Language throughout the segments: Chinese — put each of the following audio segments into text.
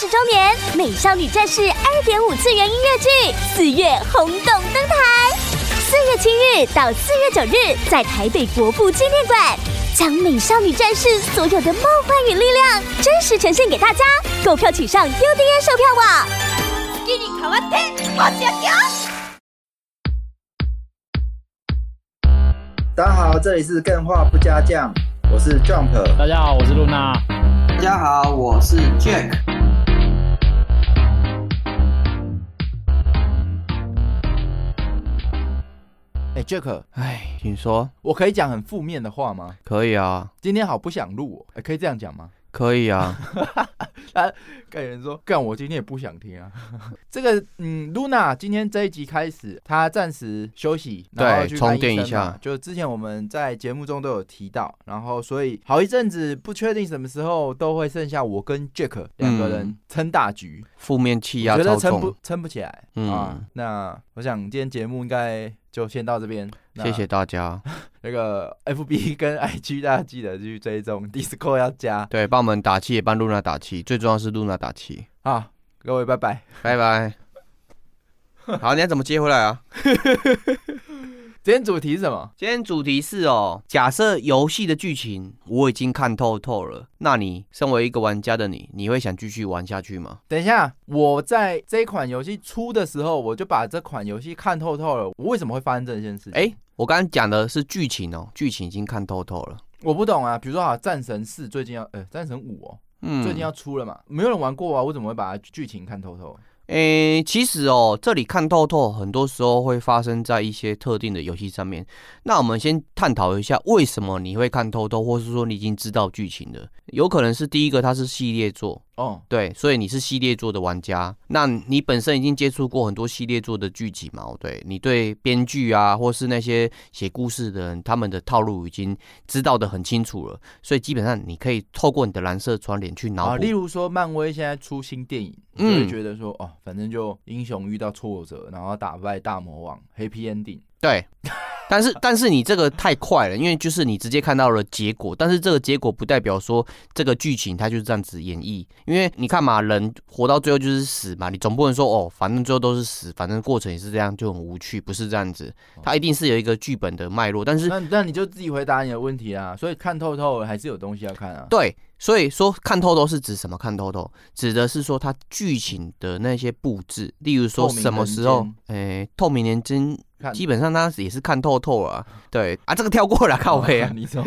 十周年《美少女战士》二点五次元音乐剧四月轰动登台，四月七日到四月九日，在台北国父纪念馆，将《美少女战士》所有的梦幻与力量真实呈现给大家。购票请上 UDN 售票网。大家好，这里是更画不加酱，我是 Jump。大家好，我是露娜。大家好，我是 Jack。哎，Jack，哎，请说，我可以讲很负面的话吗？可以啊，今天好不想录，哎，可以这样讲吗？可以啊。啊，跟人说，干我今天也不想听啊。这个，嗯，Luna 今天这一集开始，她暂时休息，对，充电一下。就之前我们在节目中都有提到，然后所以好一阵子不确定什么时候都会剩下我跟 Jack 两个人撑大局，负面气压觉得撑不撑不起来啊。那我想今天节目应该。就先到这边，谢谢大家。那个 F B 跟 I G 大家记得去追踪，Discord 要加，对，帮我们打气，也帮露娜打气，最重要是露娜打气。好，各位拜拜，拜拜。好，你要怎么接回来啊？今天主题是什么？今天主题是哦，假设游戏的剧情我已经看透透了，那你身为一个玩家的你，你会想继续玩下去吗？等一下，我在这款游戏出的时候，我就把这款游戏看透透了。我为什么会发生这件事？哎，我刚刚讲的是剧情哦，剧情已经看透透了。我不懂啊，比如说啊，战神四最近要，呃，战神五哦，嗯，最近要出了嘛，没有人玩过啊，我怎么会把剧情看透透？诶，其实哦，这里看透透，很多时候会发生在一些特定的游戏上面。那我们先探讨一下，为什么你会看透透，或是说你已经知道剧情的？有可能是第一个，它是系列作。哦，对，所以你是系列作的玩家，那你本身已经接触过很多系列作的剧集嘛？对，你对编剧啊，或是那些写故事的人，他们的套路已经知道的很清楚了，所以基本上你可以透过你的蓝色窗帘去脑补。例如说，漫威现在出新电影，就会觉得说，哦，反正就英雄遇到挫折，然后打败大魔王，Happy Ending。对。但是但是你这个太快了，因为就是你直接看到了结果，但是这个结果不代表说这个剧情它就是这样子演绎，因为你看嘛，人活到最后就是死嘛，你总不能说哦，反正最后都是死，反正过程也是这样就很无趣，不是这样子，它一定是有一个剧本的脉络。但是那那你就自己回答你的问题啊，所以看透透还是有东西要看啊。对。所以说看透透是指什么？看透透指的是说它剧情的那些布置，例如说什么时候，诶，透明年间，基本上他也是看透透啊。对啊，这个跳过了，靠背啊。你说，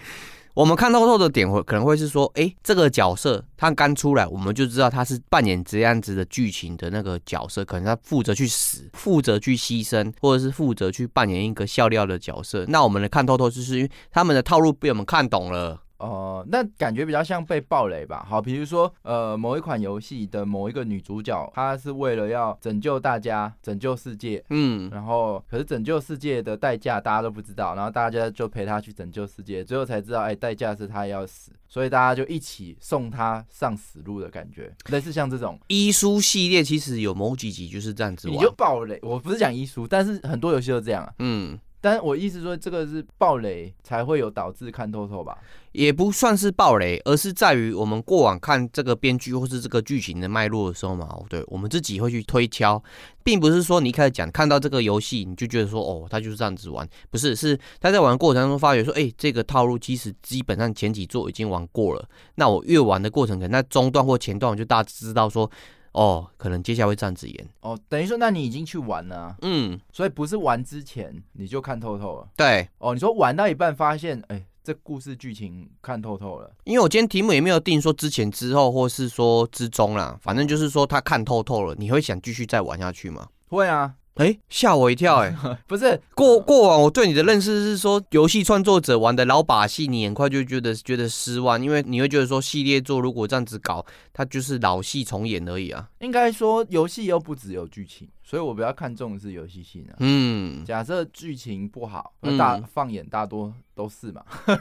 我们看透透的点会可能会是说，哎，这个角色他刚出来，我们就知道他是扮演这样子的剧情的那个角色，可能他负责去死，负责去牺牲，或者是负责去扮演一个笑料的角色。那我们的看透透，就是因为他们的套路被我们看懂了。哦，那感觉比较像被暴雷吧？好，比如说，呃，某一款游戏的某一个女主角，她是为了要拯救大家、拯救世界，嗯，然后可是拯救世界的代价大家都不知道，然后大家就陪她去拯救世界，最后才知道，哎，代价是她要死，所以大家就一起送她上死路的感觉，类似像这种医书系列，其实有某几集就是这样子，你就暴雷，我不是讲医书，但是很多游戏都这样啊，嗯。但我意思说，这个是暴雷才会有导致看透透吧？也不算是暴雷，而是在于我们过往看这个编剧或是这个剧情的脉络的时候嘛，对我们自己会去推敲，并不是说你一开始讲看到这个游戏你就觉得说哦，他就是这样子玩，不是，是他在玩过程当中发觉说，哎，这个套路其实基本上前几座已经玩过了，那我越玩的过程可能在中段或前段，我就大致知道说。哦，可能接下来会这样子演哦，等于说，那你已经去玩了，嗯，所以不是玩之前你就看透透了，对，哦，你说玩到一半发现，哎，这故事剧情看透透了，因为我今天题目也没有定说之前之后，或是说之中啦，反正就是说他看透透了，你会想继续再玩下去吗？会啊。哎，吓我一跳！哎，不是过过往我对你的认识是说，游戏创作者玩的老把戏，你很快就觉得觉得失望，因为你会觉得说，系列作如果这样子搞，它就是老戏重演而已啊。应该说，游戏又不只有剧情。所以我比较看重的是游戏性啊。嗯，假设剧情不好，大放眼大多都是嘛。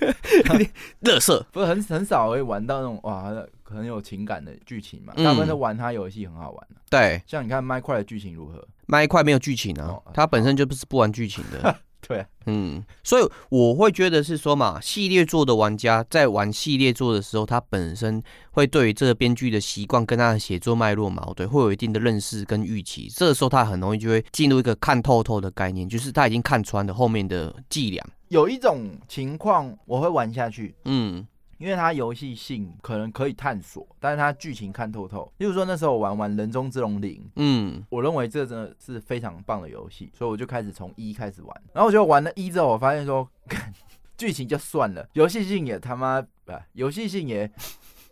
乐色不是很很少会玩到那种哇很有情感的剧情嘛。大部分都玩它游戏很好玩对，像你看麦块的剧情如何？麦块没有剧情啊，它本身就不是不玩剧情的。对，嗯，所以我会觉得是说嘛，系列作的玩家在玩系列作的时候，他本身会对于这个编剧的习惯跟他的写作脉络嘛，对，会有一定的认识跟预期。这个时候他很容易就会进入一个看透透的概念，就是他已经看穿了后面的伎俩。有一种情况我会玩下去，嗯。因为它游戏性可能可以探索，但是它剧情看透透。例如说那时候我玩玩《人中之龙零》，嗯，我认为这真的是非常棒的游戏，所以我就开始从一开始玩。然后我就玩了一之后，我发现说，剧情就算了，游戏性也他妈不，游戏性也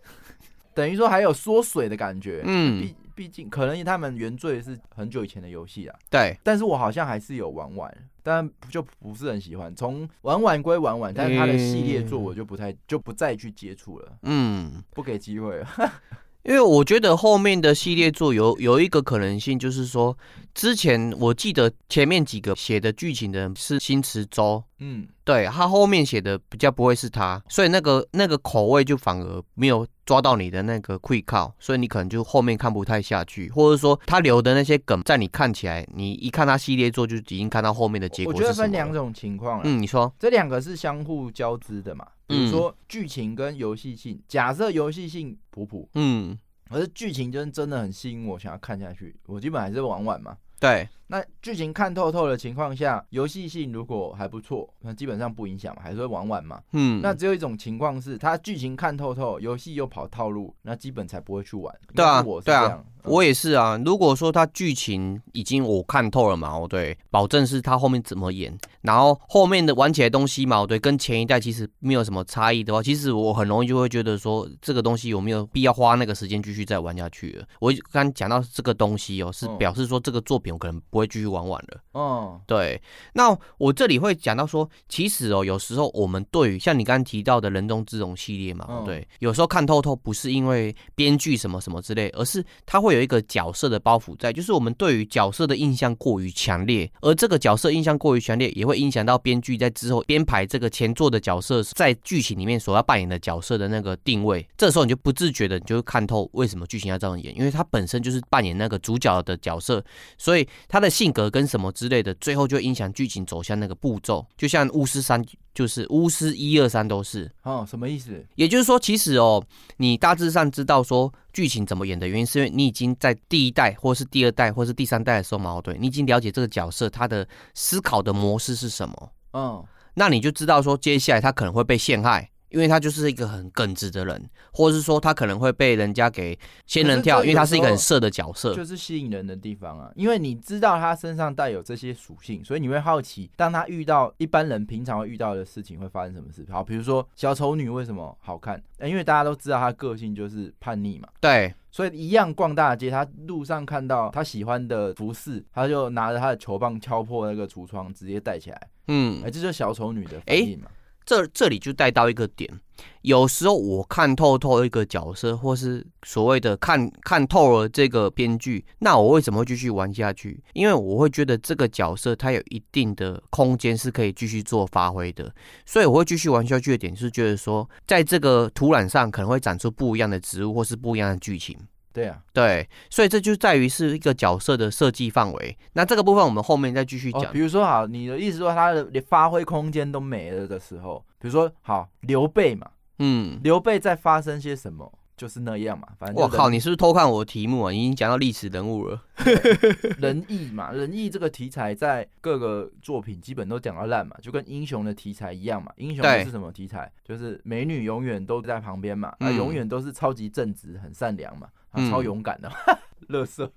等于说还有缩水的感觉，嗯。毕竟可能他们原罪是很久以前的游戏啊，对，但是我好像还是有玩玩，但就不是很喜欢。从玩玩归玩玩，但是他的系列作我就不太就不再去接触了，嗯，不给机会了。因为我觉得后面的系列作有有一个可能性，就是说，之前我记得前面几个写的剧情的是新池周，嗯，对他后面写的比较不会是他，所以那个那个口味就反而没有抓到你的那个 quick 靠，所以你可能就后面看不太下去，或者说他留的那些梗，在你看起来，你一看他系列作就已经看到后面的结果。我觉得分两种情况，嗯，你说这两个是相互交织的嘛？比如说剧情跟游戏性，假设游戏性普普，嗯，而是剧情真真的很吸引我，想要看下去，我基本还是玩玩嘛。对，那剧情看透透的情况下，游戏性如果还不错，那基本上不影响嘛，还是会玩玩嘛。嗯，那只有一种情况是，它剧情看透透，游戏又跑套路，那基本才不会去玩。对啊，对啊。我也是啊，如果说他剧情已经我看透了嘛，我对，保证是他后面怎么演，然后后面的玩起来东西嘛，我对，跟前一代其实没有什么差异的话，其实我很容易就会觉得说这个东西有没有必要花那个时间继续再玩下去了。我刚讲到这个东西哦，是表示说这个作品我可能不会继续玩玩了。哦，对，那我这里会讲到说，其实哦，有时候我们对于像你刚刚提到的人中之龙系列嘛，对，有时候看透透不是因为编剧什么什么之类，而是它会。有一个角色的包袱在，就是我们对于角色的印象过于强烈，而这个角色印象过于强烈，也会影响到编剧在之后编排这个前作的角色在剧情里面所要扮演的角色的那个定位。这时候你就不自觉的，你就会看透为什么剧情要这样演，因为它本身就是扮演那个主角的角色，所以它的性格跟什么之类的，最后就影响剧情走向那个步骤。就像巫师三。就是巫师一二三都是哦，什么意思？也就是说，其实哦，你大致上知道说剧情怎么演的原因，是因为你已经在第一代，或是第二代，或是第三代的时候矛盾，你已经了解这个角色他的思考的模式是什么，嗯，那你就知道说接下来他可能会被陷害。因为他就是一个很耿直的人，或者是说他可能会被人家给仙人跳，因为他是一个很色的角色，就是吸引人的地方啊。因为你知道他身上带有这些属性，所以你会好奇，当他遇到一般人平常会遇到的事情会发生什么事。好，比如说小丑女为什么好看？因为大家都知道她个性就是叛逆嘛。对，所以一样逛大街，他路上看到他喜欢的服饰，他就拿着他的球棒敲破那个橱窗，直接戴起来。嗯，哎，这就是小丑女的反应嘛。这这里就带到一个点，有时候我看透透一个角色，或是所谓的看看透了这个编剧，那我为什么会继续玩下去？因为我会觉得这个角色他有一定的空间是可以继续做发挥的，所以我会继续玩下去的点是觉得说，在这个土壤上可能会长出不一样的植物，或是不一样的剧情。对啊，对，所以这就在于是一个角色的设计范围。那这个部分我们后面再继续讲。比如说，好，你的意思说他的连发挥空间都没了的时候，比如说，好，刘备嘛，嗯，刘备在发生些什么？就是那样嘛，反正我靠，你是不是偷看我的题目啊？已经讲到历史人物了，仁义嘛，仁义这个题材在各个作品基本都讲到烂嘛，就跟英雄的题材一样嘛。英雄是什么题材？就是美女永远都在旁边嘛，那永远都是超级正直、很善良嘛，超勇敢的。乐色，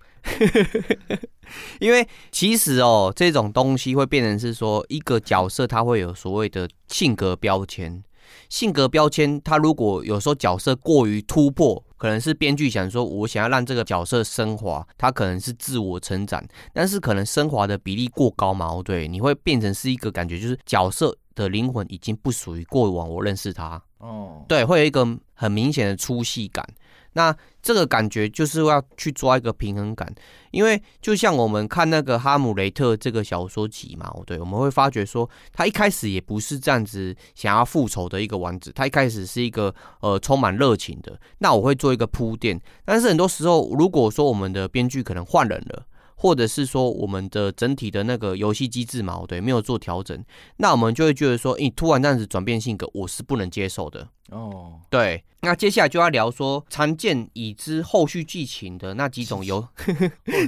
因为其实哦，这种东西会变成是说，一个角色他会有所谓的性格标签。性格标签，他如果有时候角色过于突破，可能是编剧想说，我想要让这个角色升华，他可能是自我成长，但是可能升华的比例过高嘛，对，你会变成是一个感觉，就是角色的灵魂已经不属于过往我认识他，哦，对，会有一个很明显的粗细感。那这个感觉就是要去抓一个平衡感，因为就像我们看那个《哈姆雷特》这个小说集嘛，对，我们会发觉说，他一开始也不是这样子想要复仇的一个王子，他一开始是一个呃充满热情的。那我会做一个铺垫，但是很多时候，如果说我们的编剧可能换人了。或者是说我们的整体的那个游戏机制嘛，对，没有做调整，那我们就会觉得说，你突然这样子转变性格，我是不能接受的。哦，对，那接下来就要聊说常见已知后续剧情的那几种游，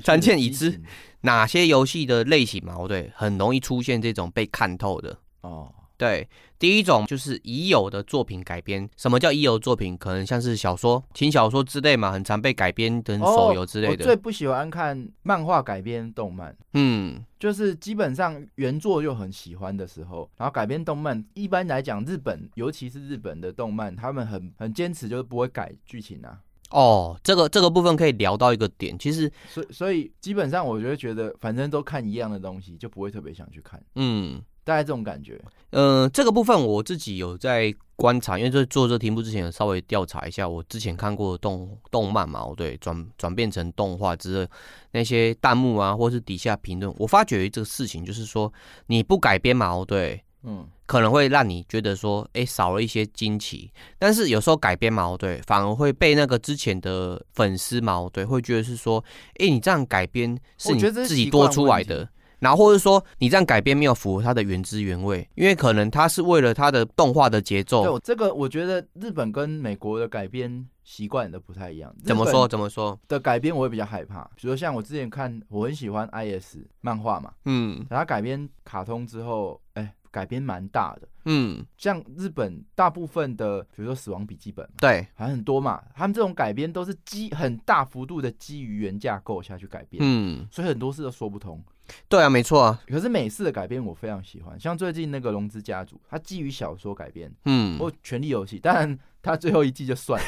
常见已知哪些游戏的类型嘛，对，很容易出现这种被看透的。哦。对，第一种就是已有的作品改编。什么叫已有作品？可能像是小说、轻小说之类嘛，很常被改编等手游之类的。我最不喜欢看漫画改编动漫。嗯，就是基本上原作就很喜欢的时候，然后改编动漫，一般来讲，日本尤其是日本的动漫，他们很很坚持，就是不会改剧情啊。哦，这个这个部分可以聊到一个点，其实，所所以基本上，我就觉得反正都看一样的东西，就不会特别想去看。嗯。大概这种感觉，嗯，这个部分我自己有在观察，因为在做这题目之前，有稍微调查一下我之前看过的动动漫嘛，对，转转变成动画之类那些弹幕啊，或是底下评论，我发觉这个事情就是说，你不改编嘛，对，嗯，可能会让你觉得说，哎，少了一些惊奇，但是有时候改编嘛，对，反而会被那个之前的粉丝嘛，对，会觉得是说，哎，你这样改编是你自己多出来的。然后或者说你这样改编没有符合它的原汁原味，因为可能它是为了它的动画的节奏。对，这个我觉得日本跟美国的改编习惯都不太一样。怎么说？怎么说？的改编我会比较害怕。比如像我之前看，我很喜欢 IS 漫画嘛，嗯，它改编卡通之后，哎，改编蛮大的，嗯，像日本大部分的，比如说《死亡笔记本》，对，还很多嘛，他们这种改编都是基很大幅度的基于原架构下去改编，嗯，所以很多事都说不通。对啊，没错啊。可是美式的改编我非常喜欢，像最近那个《龙之家族》，它基于小说改编，嗯，或《权力游戏》，当然它最后一季就算了。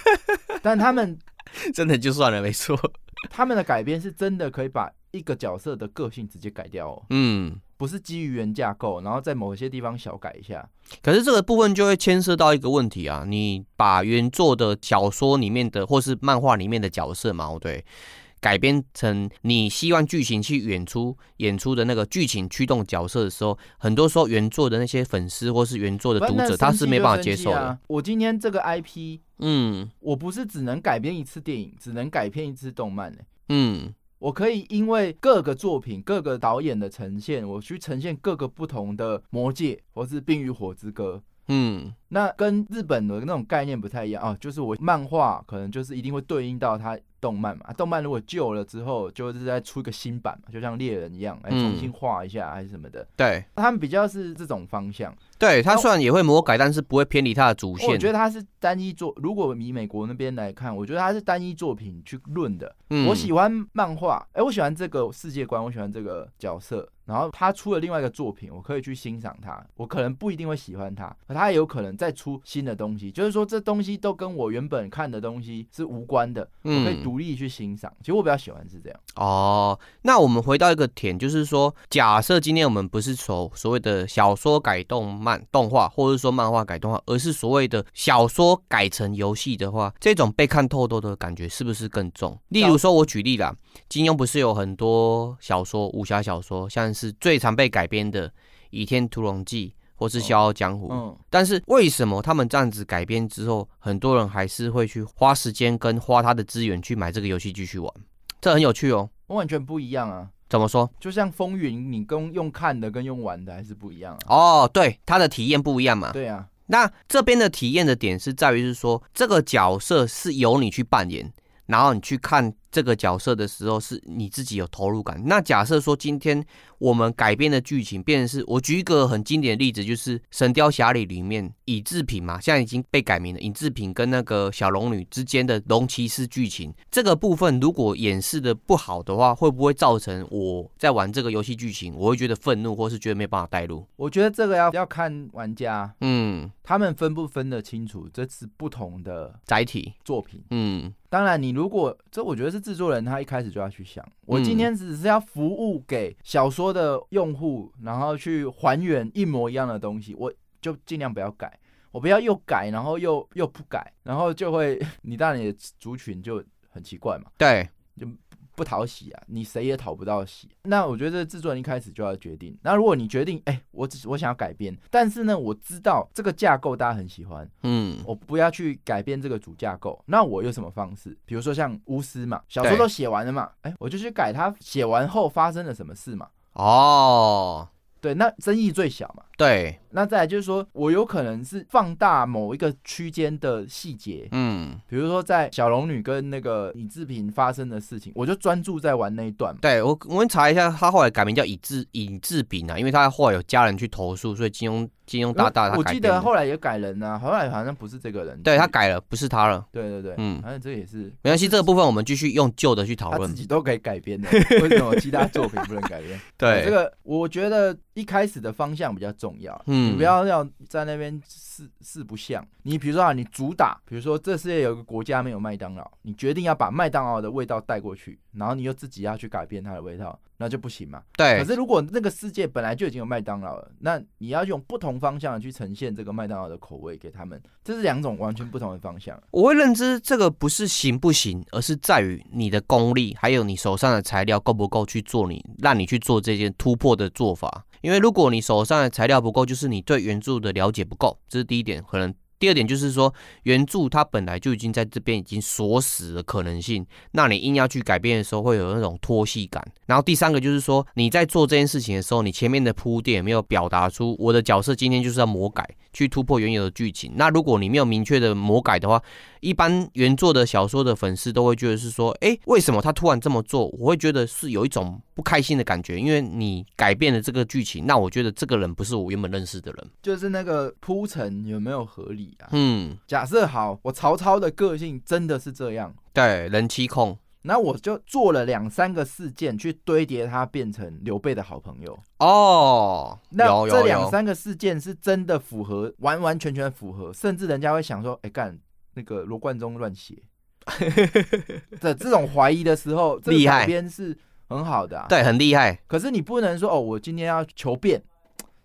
但他们真的就算了，没错。他们的改编是真的可以把一个角色的个性直接改掉哦。嗯，不是基于原架构，然后在某些地方小改一下。可是这个部分就会牵涉到一个问题啊，你把原作的小说里面的或是漫画里面的角色嘛，对。改编成你希望剧情去演出演出的那个剧情驱动角色的时候，很多时候原作的那些粉丝或是原作的读者，他是没办法接受的。我今天这个 IP，嗯，我不是只能改编一次电影，只能改编一次动漫呢。嗯，我可以因为各个作品、各个导演的呈现，我去呈现各个不同的魔界，或是冰与火之歌。嗯，那跟日本的那种概念不太一样哦，就是我漫画可能就是一定会对应到它。动漫嘛，动漫如果旧了之后，就是再出一个新版嘛，就像猎人一样，来重新画一下还是什么的。对，他们比较是这种方向。对他虽然也会魔改，但是不会偏离他的主线。我觉得他是单一作，如果以美国那边来看，我觉得他是单一作品去论的。我喜欢漫画，哎，我喜欢这个世界观，我喜欢这个角色。然后他出了另外一个作品，我可以去欣赏他。我可能不一定会喜欢他，可他也有可能再出新的东西。就是说，这东西都跟我原本看的东西是无关的，我可以独立去欣赏。其实我比较喜欢是这样。哦，那我们回到一个点，就是说，假设今天我们不是所所谓的小说改动漫动画，或者说漫画改动画，而是所谓的小说改成游戏的话，这种被看透透的感觉是不是更重？例如说，我举例啦，金庸不是有很多小说，武侠小说，像。是最常被改编的《倚天屠龙记》或是《笑傲江湖》，嗯，但是为什么他们这样子改编之后，很多人还是会去花时间跟花他的资源去买这个游戏继续玩？这很有趣哦。我完全不一样啊！怎么说？就像《风云》，你跟用看的跟用玩的还是不一样啊？哦，对，他的体验不一样嘛。对啊。那这边的体验的点是在于是说，这个角色是由你去扮演，然后你去看这个角色的时候，是你自己有投入感。那假设说今天。我们改编的剧情，变成是我举一个很经典的例子，就是《神雕侠侣》里面尹志平嘛，现在已经被改名了。尹志平跟那个小龙女之间的龙骑士剧情，这个部分如果演示的不好的话，会不会造成我在玩这个游戏剧情，我会觉得愤怒，或是觉得没办法带入？我觉得这个要要看玩家，嗯，他们分不分得清楚，这是不同的载体作品，嗯。当然，你如果这，我觉得是制作人他一开始就要去想，我今天只是要服务给小说的用户，然后去还原一模一样的东西，我就尽量不要改，我不要又改，然后又又不改，然后就会 你当然的族群就很奇怪嘛，对，就不讨喜啊，你谁也讨不到喜。那我觉得制作人一开始就要决定。那如果你决定，哎，我只我想要改编，但是呢，我知道这个架构大家很喜欢，嗯，我不要去改变这个主架构。那我有什么方式？比如说像巫师嘛，小说都写完了嘛，哎，我就去改它写完后发生了什么事嘛。哦，对，那争议最小嘛。对。那再来就是说，我有可能是放大某一个区间的细节，嗯，比如说在小龙女跟那个尹志平发生的事情，我就专注在玩那一段。对我，我们查一下，他后来改名叫尹志尹志平啊，因为他后来有家人去投诉，所以金庸金庸大大他我记得后来也改人啊，后来好像不是这个人，对他改了，不是他了。对对对，嗯，反正这也是没关系，这个部分我们继续用旧的去讨论，自己都可以改编的，为什么其他作品不能改编？对，这个我觉得一开始的方向比较重要，嗯，你不要要。在那边四四不像，你比如说啊，你主打，比如说这世界有个国家没有麦当劳，你决定要把麦当劳的味道带过去，然后你又自己要去改变它的味道，那就不行嘛。对。可是如果那个世界本来就已经有麦当劳了，那你要用不同方向去呈现这个麦当劳的口味给他们，这是两种完全不同的方向。我会认知这个不是行不行，而是在于你的功力，还有你手上的材料够不够去做你让你去做这件突破的做法。因为如果你手上的材料不够，就是你对原著的了解不够，这是第一点，可能。第二点就是说，原著它本来就已经在这边已经锁死的可能性，那你硬要去改变的时候，会有那种拖戏感。然后第三个就是说，你在做这件事情的时候，你前面的铺垫没有表达出我的角色今天就是要魔改，去突破原有的剧情。那如果你没有明确的魔改的话，一般原作的小说的粉丝都会觉得是说，哎，为什么他突然这么做？我会觉得是有一种不开心的感觉，因为你改变了这个剧情，那我觉得这个人不是我原本认识的人，就是那个铺陈有没有合理啊？嗯，假设好，我曹操的个性真的是这样，对，人妻控，那我就做了两三个事件去堆叠他变成刘备的好朋友哦。那这两三个事件是真的符合，完完全全符合，甚至人家会想说，哎，干那个罗贯中乱写 的这种怀疑的时候，厉害，编是很好的，对，很厉害。可是你不能说哦，我今天要求变。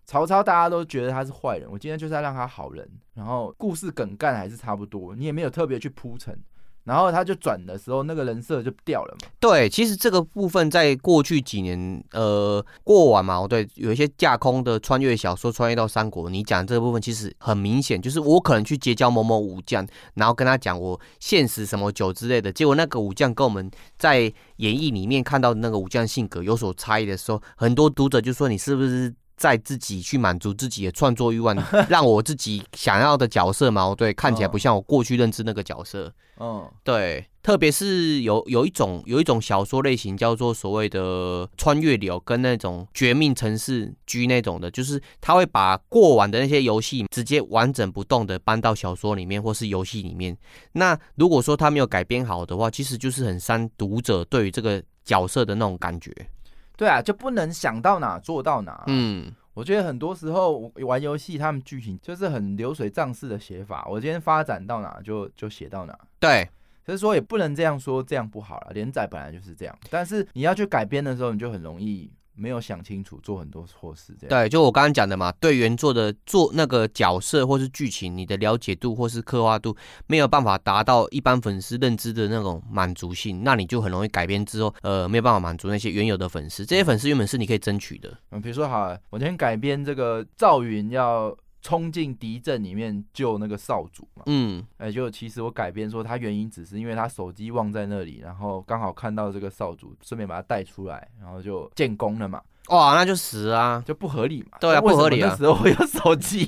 曹操大家都觉得他是坏人，我今天就是要让他好人，然后故事梗概还是差不多，你也没有特别去铺陈，然后他就转的时候那个人设就掉了嘛。对，其实这个部分在过去几年，呃，过完嘛，我对，有一些架空的穿越小说穿越到三国，你讲这个部分其实很明显，就是我可能去结交某某武将，然后跟他讲我现实什么酒之类的，结果那个武将跟我们在演绎里面看到的那个武将性格有所差异的时候，很多读者就说你是不是？在自己去满足自己的创作欲望，让我自己想要的角色嘛，对看起来不像我过去认知那个角色。嗯，对，特别是有有一种有一种小说类型叫做所谓的穿越流，跟那种绝命城市居那种的，就是他会把过往的那些游戏直接完整不动的搬到小说里面或是游戏里面。那如果说他没有改编好的话，其实就是很伤读者对于这个角色的那种感觉。对啊，就不能想到哪做到哪。嗯，我觉得很多时候玩游戏，他们剧情就是很流水账式的写法。我今天发展到哪就就写到哪。对，所以说也不能这样说，这样不好了。连载本来就是这样，但是你要去改编的时候，你就很容易。没有想清楚，做很多错事，这样对，就我刚刚讲的嘛，对原作的做那个角色或是剧情，你的了解度或是刻画度没有办法达到一般粉丝认知的那种满足性，那你就很容易改编之后，呃，没有办法满足那些原有的粉丝，这些粉丝原本是你可以争取的。嗯，比如说，好，我今天改编这个赵云要。冲进敌阵里面救那个少主嘛，嗯，哎，就其实我改编说他原因只是因为他手机忘在那里，然后刚好看到这个少主，顺便把他带出来，然后就建功了嘛。哇，那就死啊，就不合理嘛。对啊，不合理啊。那时候会有手机。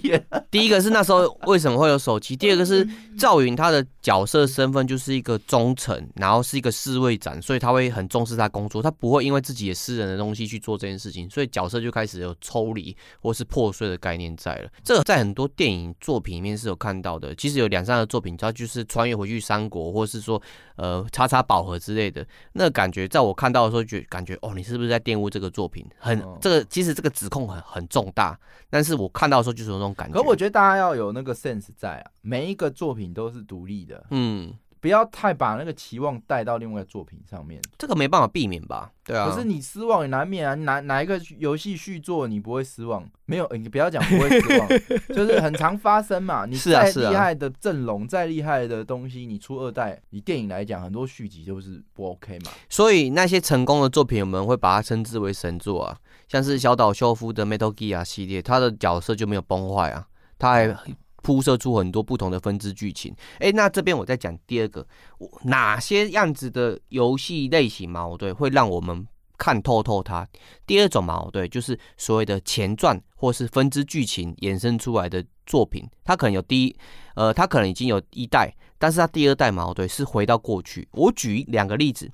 第一个是那时候为什么会有手机？第二个是赵云他的角色身份就是一个忠臣，然后是一个侍卫长，所以他会很重视他工作，他不会因为自己的私人的东西去做这件事情，所以角色就开始有抽离或是破碎的概念在了。这个在很多电影作品里面是有看到的。其实有两三个作品，它就是穿越回去三国，或是说呃叉叉宝盒之类的，那感觉在我看到的时候觉感觉哦，你是不是在玷污这个作品？很这个其实这个指控很很重大，但是我看到的时候就是有那种感觉。可我觉得大家要有那个 sense 在啊，每一个作品都是独立的，嗯，不要太把那个期望带到另外作品上面。这个没办法避免吧？对啊。可是你失望也难免啊。哪哪一个游戏续作你不会失望？没有，你不要讲不会失望，就是很常发生嘛。你再厉害的阵容，再厉害的东西，你出二代，以电影来讲，很多续集就是不 OK 嘛。所以那些成功的作品，我们会把它称之为神作啊。像是小岛秀夫的 Metal Gear 系列，他的角色就没有崩坏啊，他还铺设出很多不同的分支剧情。哎，那这边我再讲第二个，哪些样子的游戏类型嘛？对，会让我们看透透它。第二种嘛，对，就是所谓的前传或是分支剧情衍生出来的作品，它可能有第一，呃，它可能已经有一代，但是它第二代嘛，对，是回到过去。我举两个例子，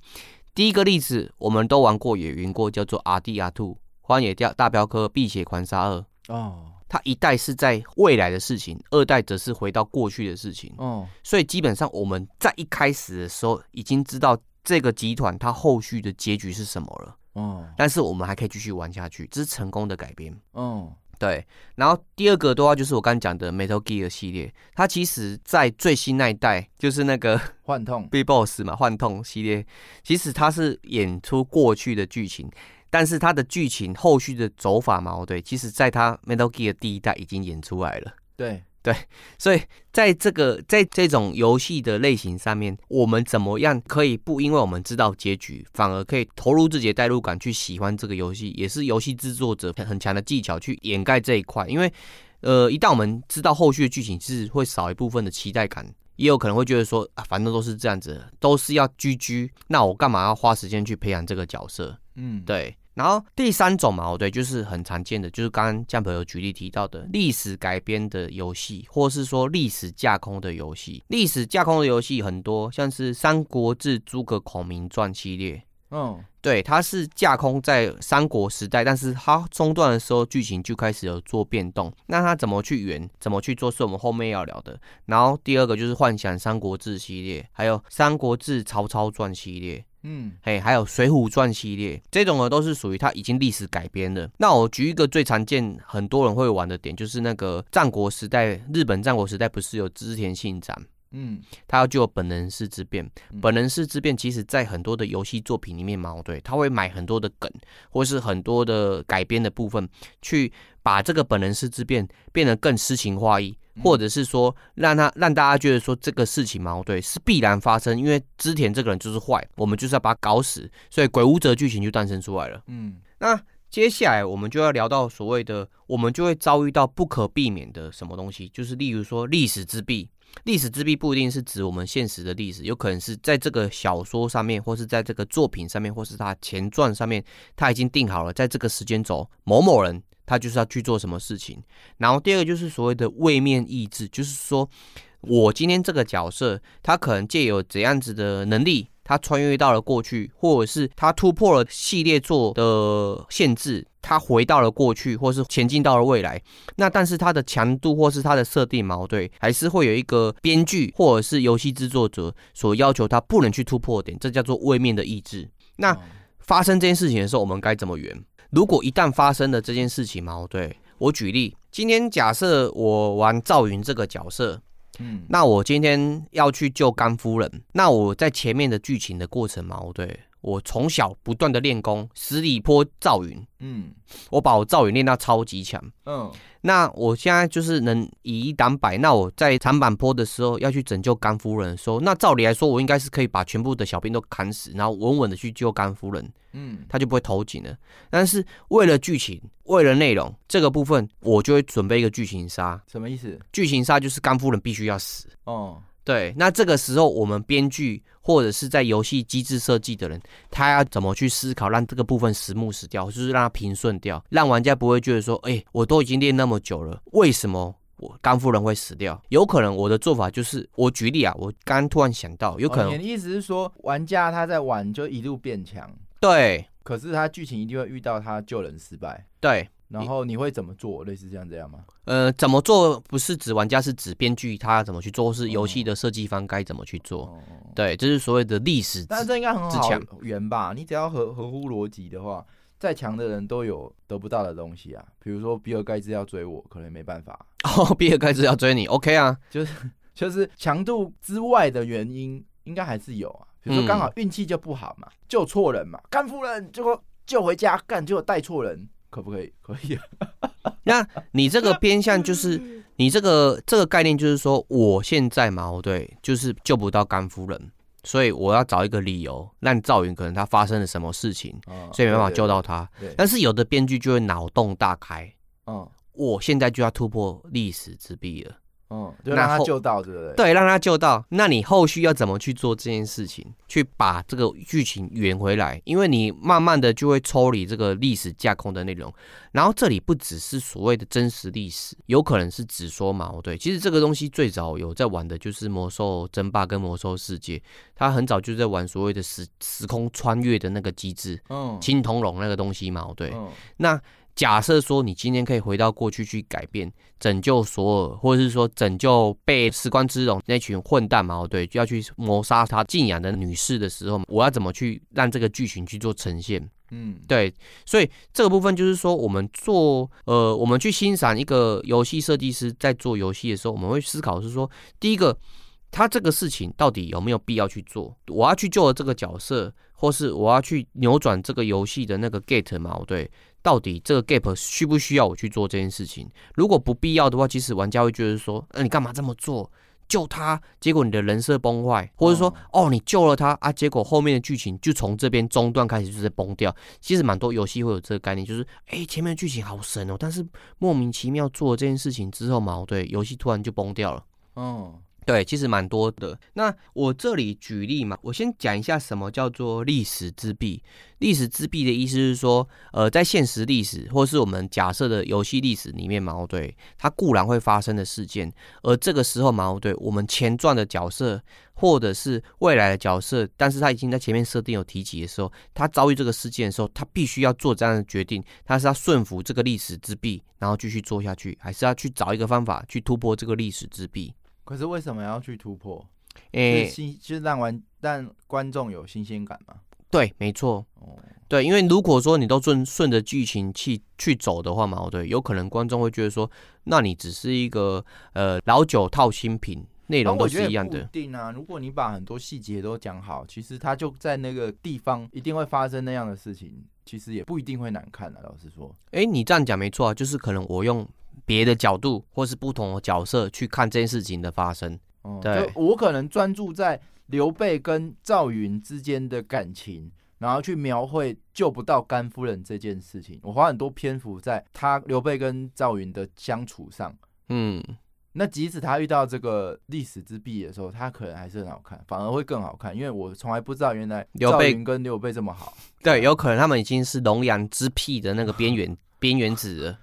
第一个例子我们都玩过也云过，叫做 R D R Two。荒野钓大镖客：碧血狂杀二哦，它一代是在未来的事情，二代则是回到过去的事情哦，所以基本上我们在一开始的时候已经知道这个集团它后续的结局是什么了哦，但是我们还可以继续玩下去，这是成功的改编哦。对，然后第二个的话就是我刚刚讲的 Metal Gear 系列，它其实在最新那一代就是那个幻痛 B Boss 嘛，幻痛系列，其实它是演出过去的剧情。但是它的剧情后续的走法嘛，对，其实在它 Metal Gear 第一代已经演出来了。对对，所以在这个在这种游戏的类型上面，我们怎么样可以不因为我们知道结局，反而可以投入自己的代入感去喜欢这个游戏，也是游戏制作者很强的技巧去掩盖这一块。因为呃，一旦我们知道后续的剧情，是会少一部分的期待感，也有可能会觉得说啊，反正都是这样子，都是要居居，那我干嘛要花时间去培养这个角色？嗯，对。然后第三种嘛，对，就是很常见的，就是刚刚江朋友举例提到的历史改编的游戏，或是说历史架空的游戏。历史架空的游戏很多，像是《三国志诸葛孔明传》系列，嗯，对，它是架空在三国时代，但是它中断的时候剧情就开始有做变动。那它怎么去圆，怎么去做，是我们后面要聊的。然后第二个就是幻想《三国志》系列，还有《三国志曹操传》系列。嗯，嘿，还有《水浒传》系列这种呢，都是属于它已经历史改编的。那我举一个最常见、很多人会玩的点，就是那个战国时代，日本战国时代不是有织田信长？嗯，他要救本能寺之变。本能寺之变，其实在很多的游戏作品里面嘛，对，他会买很多的梗，或是很多的改编的部分，去把这个本能寺之变变得更诗情画意。或者是说，让他让大家觉得说这个事情矛盾是必然发生，因为织田这个人就是坏，我们就是要把他搞死，所以鬼武者剧情就诞生出来了。嗯，那接下来我们就要聊到所谓的，我们就会遭遇到不可避免的什么东西，就是例如说历史之弊。历史之弊不一定是指我们现实的历史，有可能是在这个小说上面，或是在这个作品上面，或是他前传上面，他已经定好了，在这个时间轴某某人。他就是要去做什么事情，然后第二个就是所谓的位面意志，就是说我今天这个角色，他可能借有怎样子的能力，他穿越到了过去，或者是他突破了系列作的限制，他回到了过去，或是前进到了未来。那但是它的强度或是它的设定矛盾，还是会有一个编剧或者是游戏制作者所要求他不能去突破点，这叫做位面的意志。那发生这件事情的时候，我们该怎么圆？如果一旦发生了这件事情嘛，对我举例，今天假设我玩赵云这个角色，嗯，那我今天要去救甘夫人，那我在前面的剧情的过程嘛，对。我从小不断的练功，十里坡赵云，嗯，我把我赵云练到超级强，嗯，那我现在就是能以一挡百。那我在长坂坡的时候要去拯救甘夫人的时候，那照理来说，我应该是可以把全部的小兵都砍死，然后稳稳的去救甘夫人，嗯，他就不会投井了。但是为了剧情，为了内容这个部分，我就会准备一个剧情杀。什么意思？剧情杀就是甘夫人必须要死。哦。对，那这个时候我们编剧或者是在游戏机制设计的人，他要怎么去思考，让这个部分实木死掉，就是让它平顺掉，让玩家不会觉得说，哎，我都已经练那么久了，为什么我甘夫人会死掉？有可能我的做法就是，我举例啊，我刚突然想到，有可能你的意思是说，玩家他在玩就一路变强，对，可是他剧情一定会遇到他救人失败，对。然后你会怎么做？类似这样这样吗？呃，怎么做不是指玩家，是指编剧他怎么去做，是游戏的设计方该怎么去做？对，这是所谓的历史。但这应该很好圆吧？你只要合合乎逻辑的话，再强的人都有得不到的东西啊。比如说比尔盖茨要追我，可能没办法。哦，比尔盖茨要追你，OK 啊？就是就是强度之外的原因。应该还是有啊。比如说刚好运气就不好嘛，救错人嘛，干夫人结果救回家，干结果带错人，可不可以？可以。啊 那你这个偏向就是你这个这个概念就是说，我现在嘛，对，就是救不到甘夫人，所以我要找一个理由让赵云可能他发生了什么事情，所以没办法救到他。但是有的编剧就会脑洞大开，嗯，我现在就要突破历史之壁了。嗯，就让他救到，对不对？对，让他救到。那你后续要怎么去做这件事情，去把这个剧情圆回来？因为你慢慢的就会抽离这个历史架空的内容。然后这里不只是所谓的真实历史，有可能是只说矛盾。其实这个东西最早有在玩的就是魔兽争霸跟魔兽世界，他很早就在玩所谓的时时空穿越的那个机制，嗯，青铜龙那个东西嘛，对，那。假设说你今天可以回到过去去改变拯救索尔，或者是说拯救被时光之龙那群混蛋嘛？对，就要去谋杀他敬仰的女士的时候，我要怎么去让这个剧情去做呈现？嗯，对，所以这个部分就是说，我们做呃，我们去欣赏一个游戏设计师在做游戏的时候，我们会思考是说，第一个，他这个事情到底有没有必要去做？我要去救这个角色，或是我要去扭转这个游戏的那个 gate 嘛？对。到底这个 gap 需不需要我去做这件事情？如果不必要的话，其实玩家会觉得说，那你干嘛这么做？救他，结果你的人设崩坏，或者说，哦，你救了他啊，结果后面的剧情就从这边中断开始就在崩掉。其实蛮多游戏会有这个概念，就是，哎，前面的剧情好神哦，但是莫名其妙做了这件事情之后嘛，对，游戏突然就崩掉了。嗯。对，其实蛮多的。那我这里举例嘛，我先讲一下什么叫做历史之壁。历史之壁的意思是说，呃，在现实历史或是我们假设的游戏历史里面，矛盾它固然会发生的事件，而这个时候矛盾我们前传的角色或者是未来的角色，但是他已经在前面设定有提及的时候，他遭遇这个事件的时候，他必须要做这样的决定，他是要顺服这个历史之壁，然后继续做下去，还是要去找一个方法去突破这个历史之壁？可是为什么要去突破？诶，新就是让玩让观众有新鲜感嘛？对，没错。哦，对，因为如果说你都顺顺着剧情去去走的话嘛，对，有可能观众会觉得说，那你只是一个呃老酒套新品，内容都是一样的。定啊，如果你把很多细节都讲好，其实它就在那个地方一定会发生那样的事情，其实也不一定会难看啊。老实说，哎，你这样讲没错啊，就是可能我用。别的角度，或是不同的角色去看这件事情的发生。对，我可能专注在刘备跟赵云之间的感情，然后去描绘救不到甘夫人这件事情。我花很多篇幅在他刘备跟赵云的相处上。嗯，那即使他遇到这个历史之壁的时候，他可能还是很好看，反而会更好看，因为我从来不知道原来刘备跟刘备这么好。对，有可能他们已经是龙阳之癖的那个边缘边缘子了。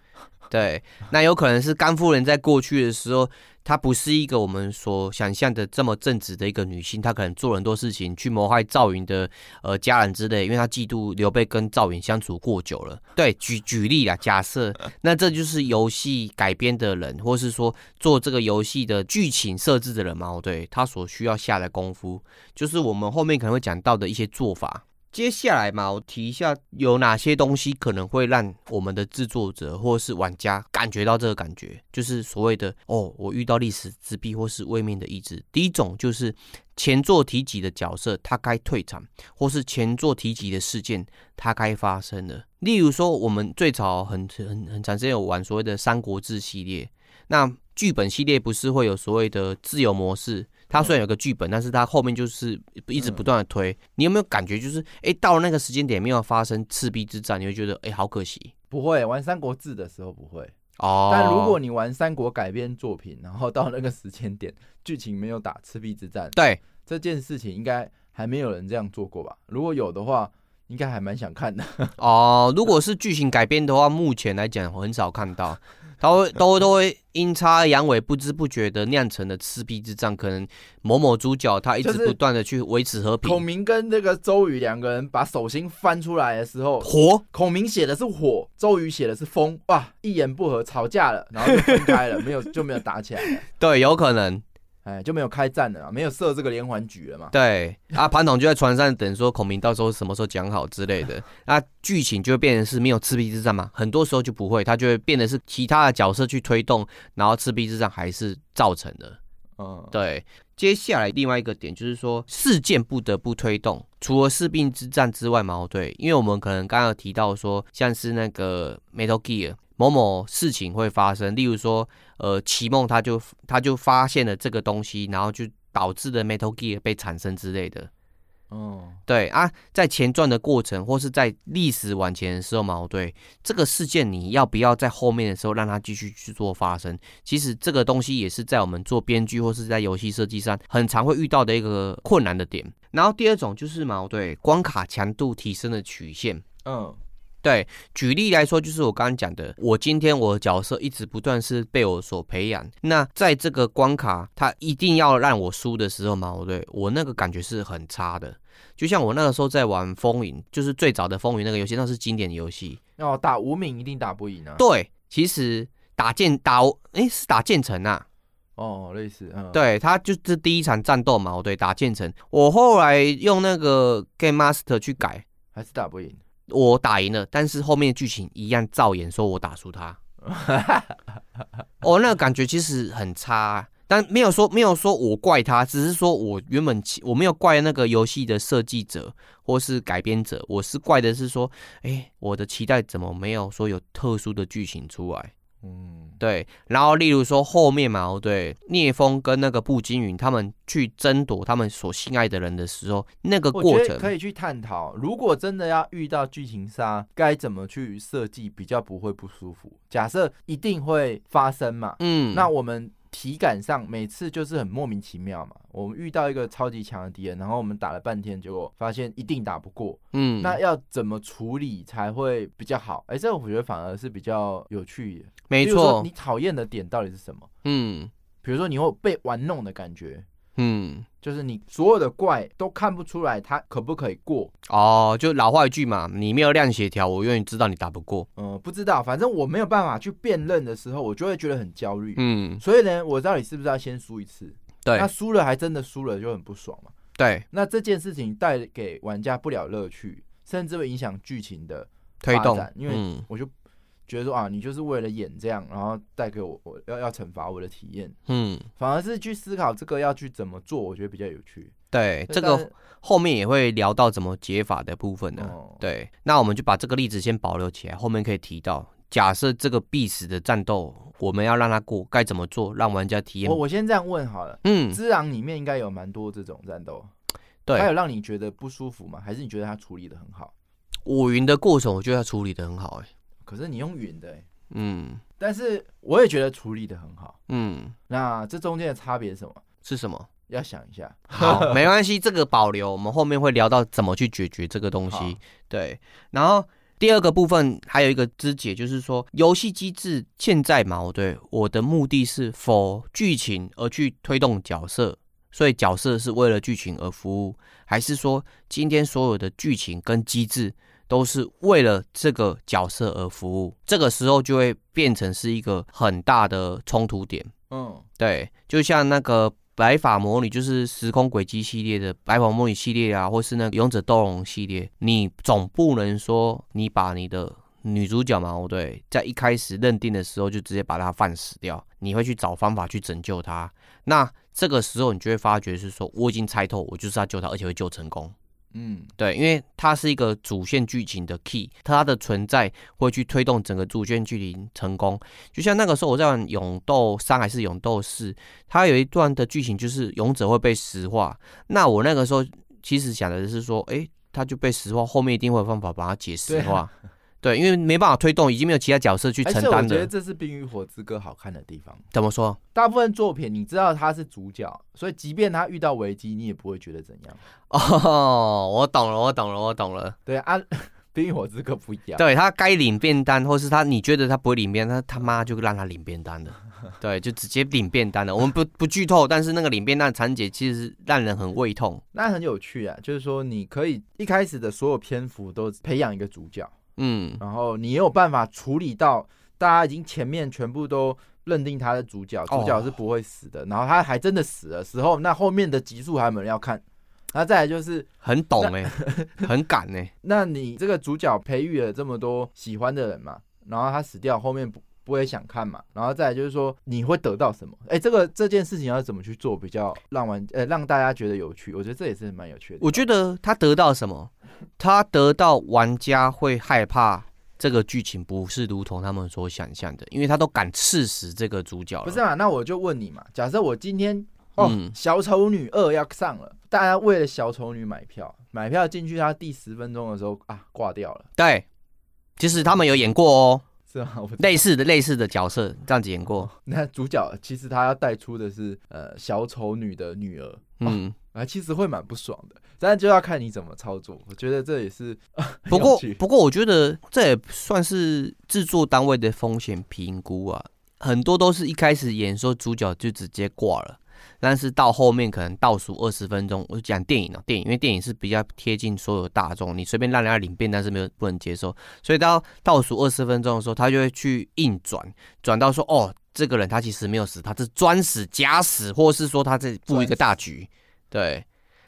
对，那有可能是甘夫人在过去的时候，她不是一个我们所想象的这么正直的一个女性，她可能做很多事情去谋害赵云的呃家人之类，因为她嫉妒刘备跟赵云相处过久了。对，举举例啦，假设 那这就是游戏改编的人，或是说做这个游戏的剧情设置的人嘛？对，他所需要下的功夫，就是我们后面可能会讲到的一些做法。接下来嘛，我提一下有哪些东西可能会让我们的制作者或是玩家感觉到这个感觉，就是所谓的哦，我遇到历史之壁或是位面的意志。第一种就是前作提及的角色他该退场，或是前作提及的事件他该发生了。例如说，我们最早很很很长时间有玩所谓的《三国志》系列，那剧本系列不是会有所谓的自由模式？它虽然有个剧本，但是它后面就是一直不断的推。你有没有感觉就是，哎，到了那个时间点没有发生赤壁之战，你会觉得，哎，好可惜。不会玩三国志的时候不会哦。但如果你玩三国改编作品，然后到那个时间点剧情没有打赤壁之战，对这件事情应该还没有人这样做过吧？如果有的话，应该还蛮想看的。哦，如果是剧情改编的话，目前来讲很少看到。他会都都会阴差阳违，不知不觉的酿成了赤壁之战，可能某某主角他一直不断的去维持和平。孔明跟那个周瑜两个人把手心翻出来的时候，火。孔明写的是火，周瑜写的是风，哇，一言不合吵架了，然后就分开了，没有就没有打起来了。对，有可能。哎，就没有开战了，没有设这个连环局了嘛？对，啊，庞统就在船上等，说孔明到时候什么时候讲好之类的，那剧情就会变成是没有赤壁之战嘛？很多时候就不会，他就会变得是其他的角色去推动，然后赤壁之战还是造成的。嗯，对。接下来另外一个点就是说，事件不得不推动，除了士兵之战之外嘛，对，因为我们可能刚刚有提到说，像是那个 Metal Gear 某某事情会发生，例如说，呃，奇梦他就他就发现了这个东西，然后就导致的 Metal Gear 被产生之类的。哦，对啊，在前传的过程，或是在历史往前的时候嘛，对这个事件，你要不要在后面的时候让它继续去做发生？其实这个东西也是在我们做编剧或是在游戏设计上很常会遇到的一个困难的点。然后第二种就是嘛，对关卡强度提升的曲线，嗯。对，举例来说，就是我刚刚讲的，我今天我的角色一直不断是被我所培养。那在这个关卡，他一定要让我输的时候嘛，我对我那个感觉是很差的。就像我那个时候在玩风云，就是最早的风云那个游戏，那是经典游戏。哦，打无名一定打不赢啊。对，其实打剑打，哎，是打剑城啊。哦，类似，嗯，对，他就是第一场战斗嘛，我对，打剑城。我后来用那个 Game Master 去改，还是打不赢。我打赢了，但是后面剧情一样照演，说我打输他。哦，那个感觉其实很差，但没有说没有说我怪他，只是说我原本我没有怪那个游戏的设计者或是改编者，我是怪的是说，哎，我的期待怎么没有说有特殊的剧情出来？嗯，对，然后例如说后面嘛，对，聂风跟那个步惊云他们去争夺他们所心爱的人的时候，那个过程可以去探讨，如果真的要遇到剧情杀，该怎么去设计比较不会不舒服？假设一定会发生嘛，嗯，那我们。体感上每次就是很莫名其妙嘛。我们遇到一个超级强的敌人，然后我们打了半天，结果发现一定打不过。嗯，那要怎么处理才会比较好？哎，这个我觉得反而是比较有趣的。没错，你讨厌的点到底是什么？嗯，比如说你会被玩弄的感觉。嗯，就是你所有的怪都看不出来他可不可以过哦，就老话一句嘛，你没有量协调，我永远知道你打不过。嗯，不知道，反正我没有办法去辨认的时候，我就会觉得很焦虑。嗯，所以呢，我到底是不是要先输一次？对，那输了还真的输了就很不爽嘛。对，那这件事情带给玩家不了乐趣，甚至会影响剧情的推动，因为我就。觉得说啊，你就是为了演这样，然后带给我我要要惩罚我的体验，嗯，反而是去思考这个要去怎么做，我觉得比较有趣。对，这个后面也会聊到怎么解法的部分呢。对，那我们就把这个例子先保留起来，后面可以提到。假设这个必死的战斗，我们要让他过，该怎么做，让玩家体验？我我先这样问好了，嗯，之昂里面应该有蛮多这种战斗，对，还有让你觉得不舒服吗？还是你觉得他处理的很好？五云的过程，我觉得他处理的很好，哎。可是你用云的，嗯，但是我也觉得处理的很好，嗯，那这中间的差别是什么？是什么？要想一下。好，没关系，这个保留，我们后面会聊到怎么去解决这个东西。对，然后第二个部分还有一个肢解，就是说游戏机制现在嘛，对，我的目的是否剧情而去推动角色，所以角色是为了剧情而服务，还是说今天所有的剧情跟机制？都是为了这个角色而服务，这个时候就会变成是一个很大的冲突点。嗯，对，就像那个白发魔女，就是时空轨迹系列的白发魔女系列啊，或是那个勇者斗龙系列，你总不能说你把你的女主角嘛，对，在一开始认定的时候就直接把她放死掉，你会去找方法去拯救她。那这个时候你就会发觉是说，我已经猜透，我就是要救她，而且会救成功。嗯，对，因为它是一个主线剧情的 key，它的存在会去推动整个主线剧情成功。就像那个时候我在玩勇斗三还是勇斗四，它有一段的剧情就是勇者会被石化，那我那个时候其实想的是说，哎，他就被石化，后面一定会有方法把它解石化。对，因为没办法推动，已经没有其他角色去承担的。我觉得这是《冰与火之歌》好看的地方。怎么说？大部分作品你知道他是主角，所以即便他遇到危机，你也不会觉得怎样。哦，我懂了，我懂了，我懂了。对啊，《冰与火之歌》不一样。对他该领便当，或是他你觉得他不会领便当，他妈就让他领便当的。对，就直接领便当的。我们不不剧透，但是那个领便当场景其实让人很胃痛。那很有趣啊，就是说你可以一开始的所有篇幅都培养一个主角。嗯，然后你也有办法处理到大家已经前面全部都认定他的主角，主角是不会死的，然后他还真的死了时候，那后面的集数还有没有人要看？那再来就是很懂哎，很敢哎。那你这个主角培育了这么多喜欢的人嘛，然后他死掉，后面不不会想看嘛。然后再来就是说你会得到什么？哎，这个这件事情要怎么去做比较让玩呃让大家觉得有趣？我觉得这也是蛮有趣的。我觉得他得到什么？他得到玩家会害怕这个剧情不是如同他们所想象的，因为他都敢刺死这个主角。不是嘛？那我就问你嘛，假设我今天哦小丑女二要上了，大家为了小丑女买票，买票进去，他第十分钟的时候啊挂掉了。对，其实他们有演过哦。是吗？类似的类似的角色这样子演过。那主角其实他要带出的是呃小丑女的女儿，嗯，啊，其实会蛮不爽的，但就要看你怎么操作。我觉得这也是不过 不过，我觉得这也算是制作单位的风险评估啊，很多都是一开始演说主角就直接挂了。但是到后面可能倒数二十分钟，我就讲电影哦，电影因为电影是比较贴近所有大众，你随便让人家领便但是没有不能接受，所以到倒数二十分钟的时候，他就会去硬转，转到说哦，这个人他其实没有死，他是专死假死，或是说他在布一个大局，对，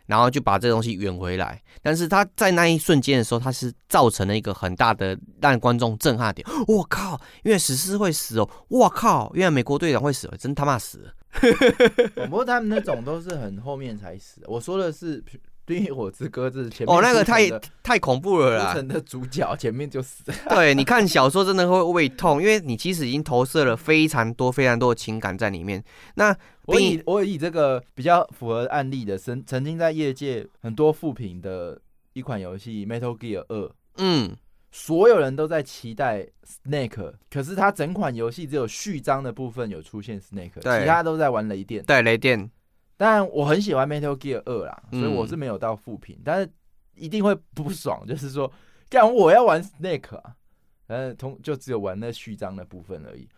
然后就把这东西圆回来。但是他在那一瞬间的时候，他是造成了一个很大的让观众震撼点。我靠，因为史诗会死哦！我靠，原来美国队长会死，真他妈死了。不过他们那种都是很后面才死。我说的是 《冰与火之歌》是前面哦，那个太太恐怖了啦！的主角 前面就死。对，你看小说真的会胃痛，因为你其实已经投射了非常多非常多的情感在里面。那我以我以这个比较符合案例的，曾曾经在业界很多负评的一款游戏《Metal Gear 二》。嗯。所有人都在期待 Snake，可是它整款游戏只有序章的部分有出现 Snake，其他都在玩雷电。对雷电，当然我很喜欢 Metal Gear 二啦，所以我是没有到负评，但是一定会不爽，就是说，既然我要玩 Snake 啊，呃，同就只有玩那序章的部分而已，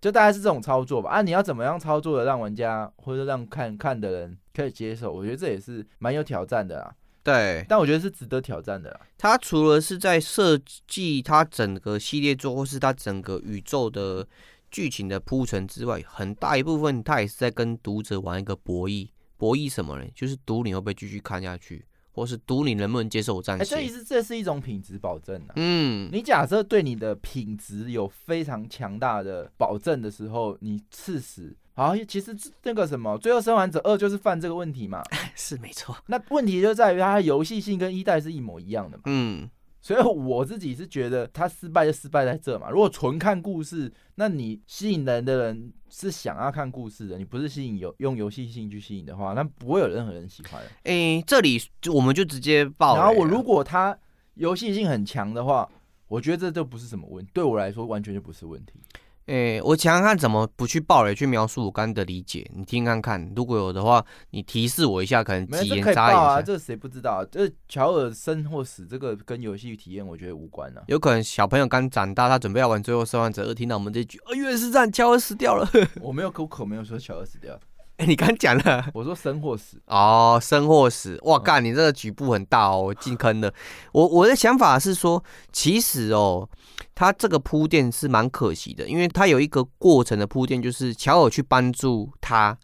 就大概是这种操作吧。啊，你要怎么样操作的让玩家或者让看看的人可以接受？我觉得这也是蛮有挑战的啦。对，但我觉得是值得挑战的。他除了是在设计他整个系列作，或是他整个宇宙的剧情的铺陈之外，很大一部分他也是在跟读者玩一个博弈。博弈什么呢？就是赌你会不会继续看下去。或是赌你能不能接受我战线？这意思这是一种品质保证啊。嗯，你假设对你的品质有非常强大的保证的时候，你刺死好，其实那个什么《最后生还者二》就是犯这个问题嘛。是没错。那问题就在于它游戏性跟一代是一模一样的嘛。嗯。所以我自己是觉得它失败就失败在这嘛。如果纯看故事，那你吸引人的人是想要看故事的，你不是吸引游用游戏性去吸引的话，那不会有任何人喜欢。诶，这里我们就直接报。然后我如果它游戏性很强的话，我觉得这就不是什么问题，对我来说完全就不是问题。诶，我想想看怎么不去暴雷去描述我刚的理解，你听看看，如果有的话，你提示我一下，可能几言扎一下。这谁不知道？这乔尔生或死，这个跟游戏体验我觉得无关啊。有可能小朋友刚长大，他准备要玩《最后生还者二》，听到我们这句“啊，原是这样，乔尔死掉了。”我没有口口没有说乔尔死掉。哎，你刚讲了，我说生或死哦，生或死，哇干，你这个局部很大哦，我进坑了。我我的想法是说，其实哦，他这个铺垫是蛮可惜的，因为他有一个过程的铺垫，就是乔尔去帮助他，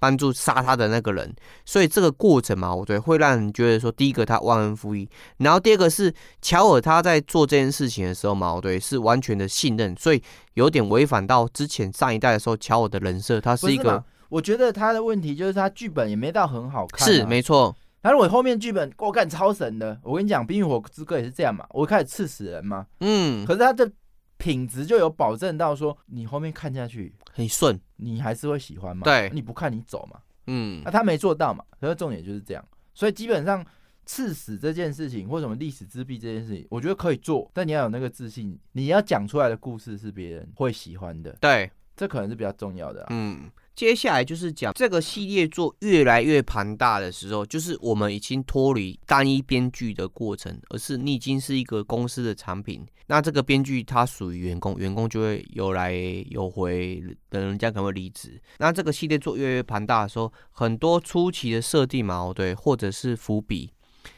帮助杀他的那个人，所以这个过程嘛，我觉得会让人觉得说，第一个他忘恩负义，然后第二个是乔尔他在做这件事情的时候嘛，我对是完全的信任，所以有点违反到之前上一代的时候乔尔的人设，他是一个。我觉得他的问题就是他剧本也没到很好看，是没错。他如果后面剧本我干超神的，我跟你讲《冰与火之歌》也是这样嘛，我开始刺死人嘛，嗯。可是他的品质就有保证到说，你后面看下去很顺，你还是会喜欢嘛？对，你不看你走嘛，嗯。那他没做到嘛，所以重点就是这样。所以基本上刺死这件事情或什么历史之壁这件事情，我觉得可以做，但你要有那个自信，你要讲出来的故事是别人会喜欢的，对，这可能是比较重要的，嗯。接下来就是讲这个系列做越来越庞大的时候，就是我们已经脱离单一编剧的过程，而是你已经是一个公司的产品。那这个编剧他属于员工，员工就会有来有回，等人家可能会离职。那这个系列做越来越庞大的时候，很多初期的设定嘛，对，或者是伏笔，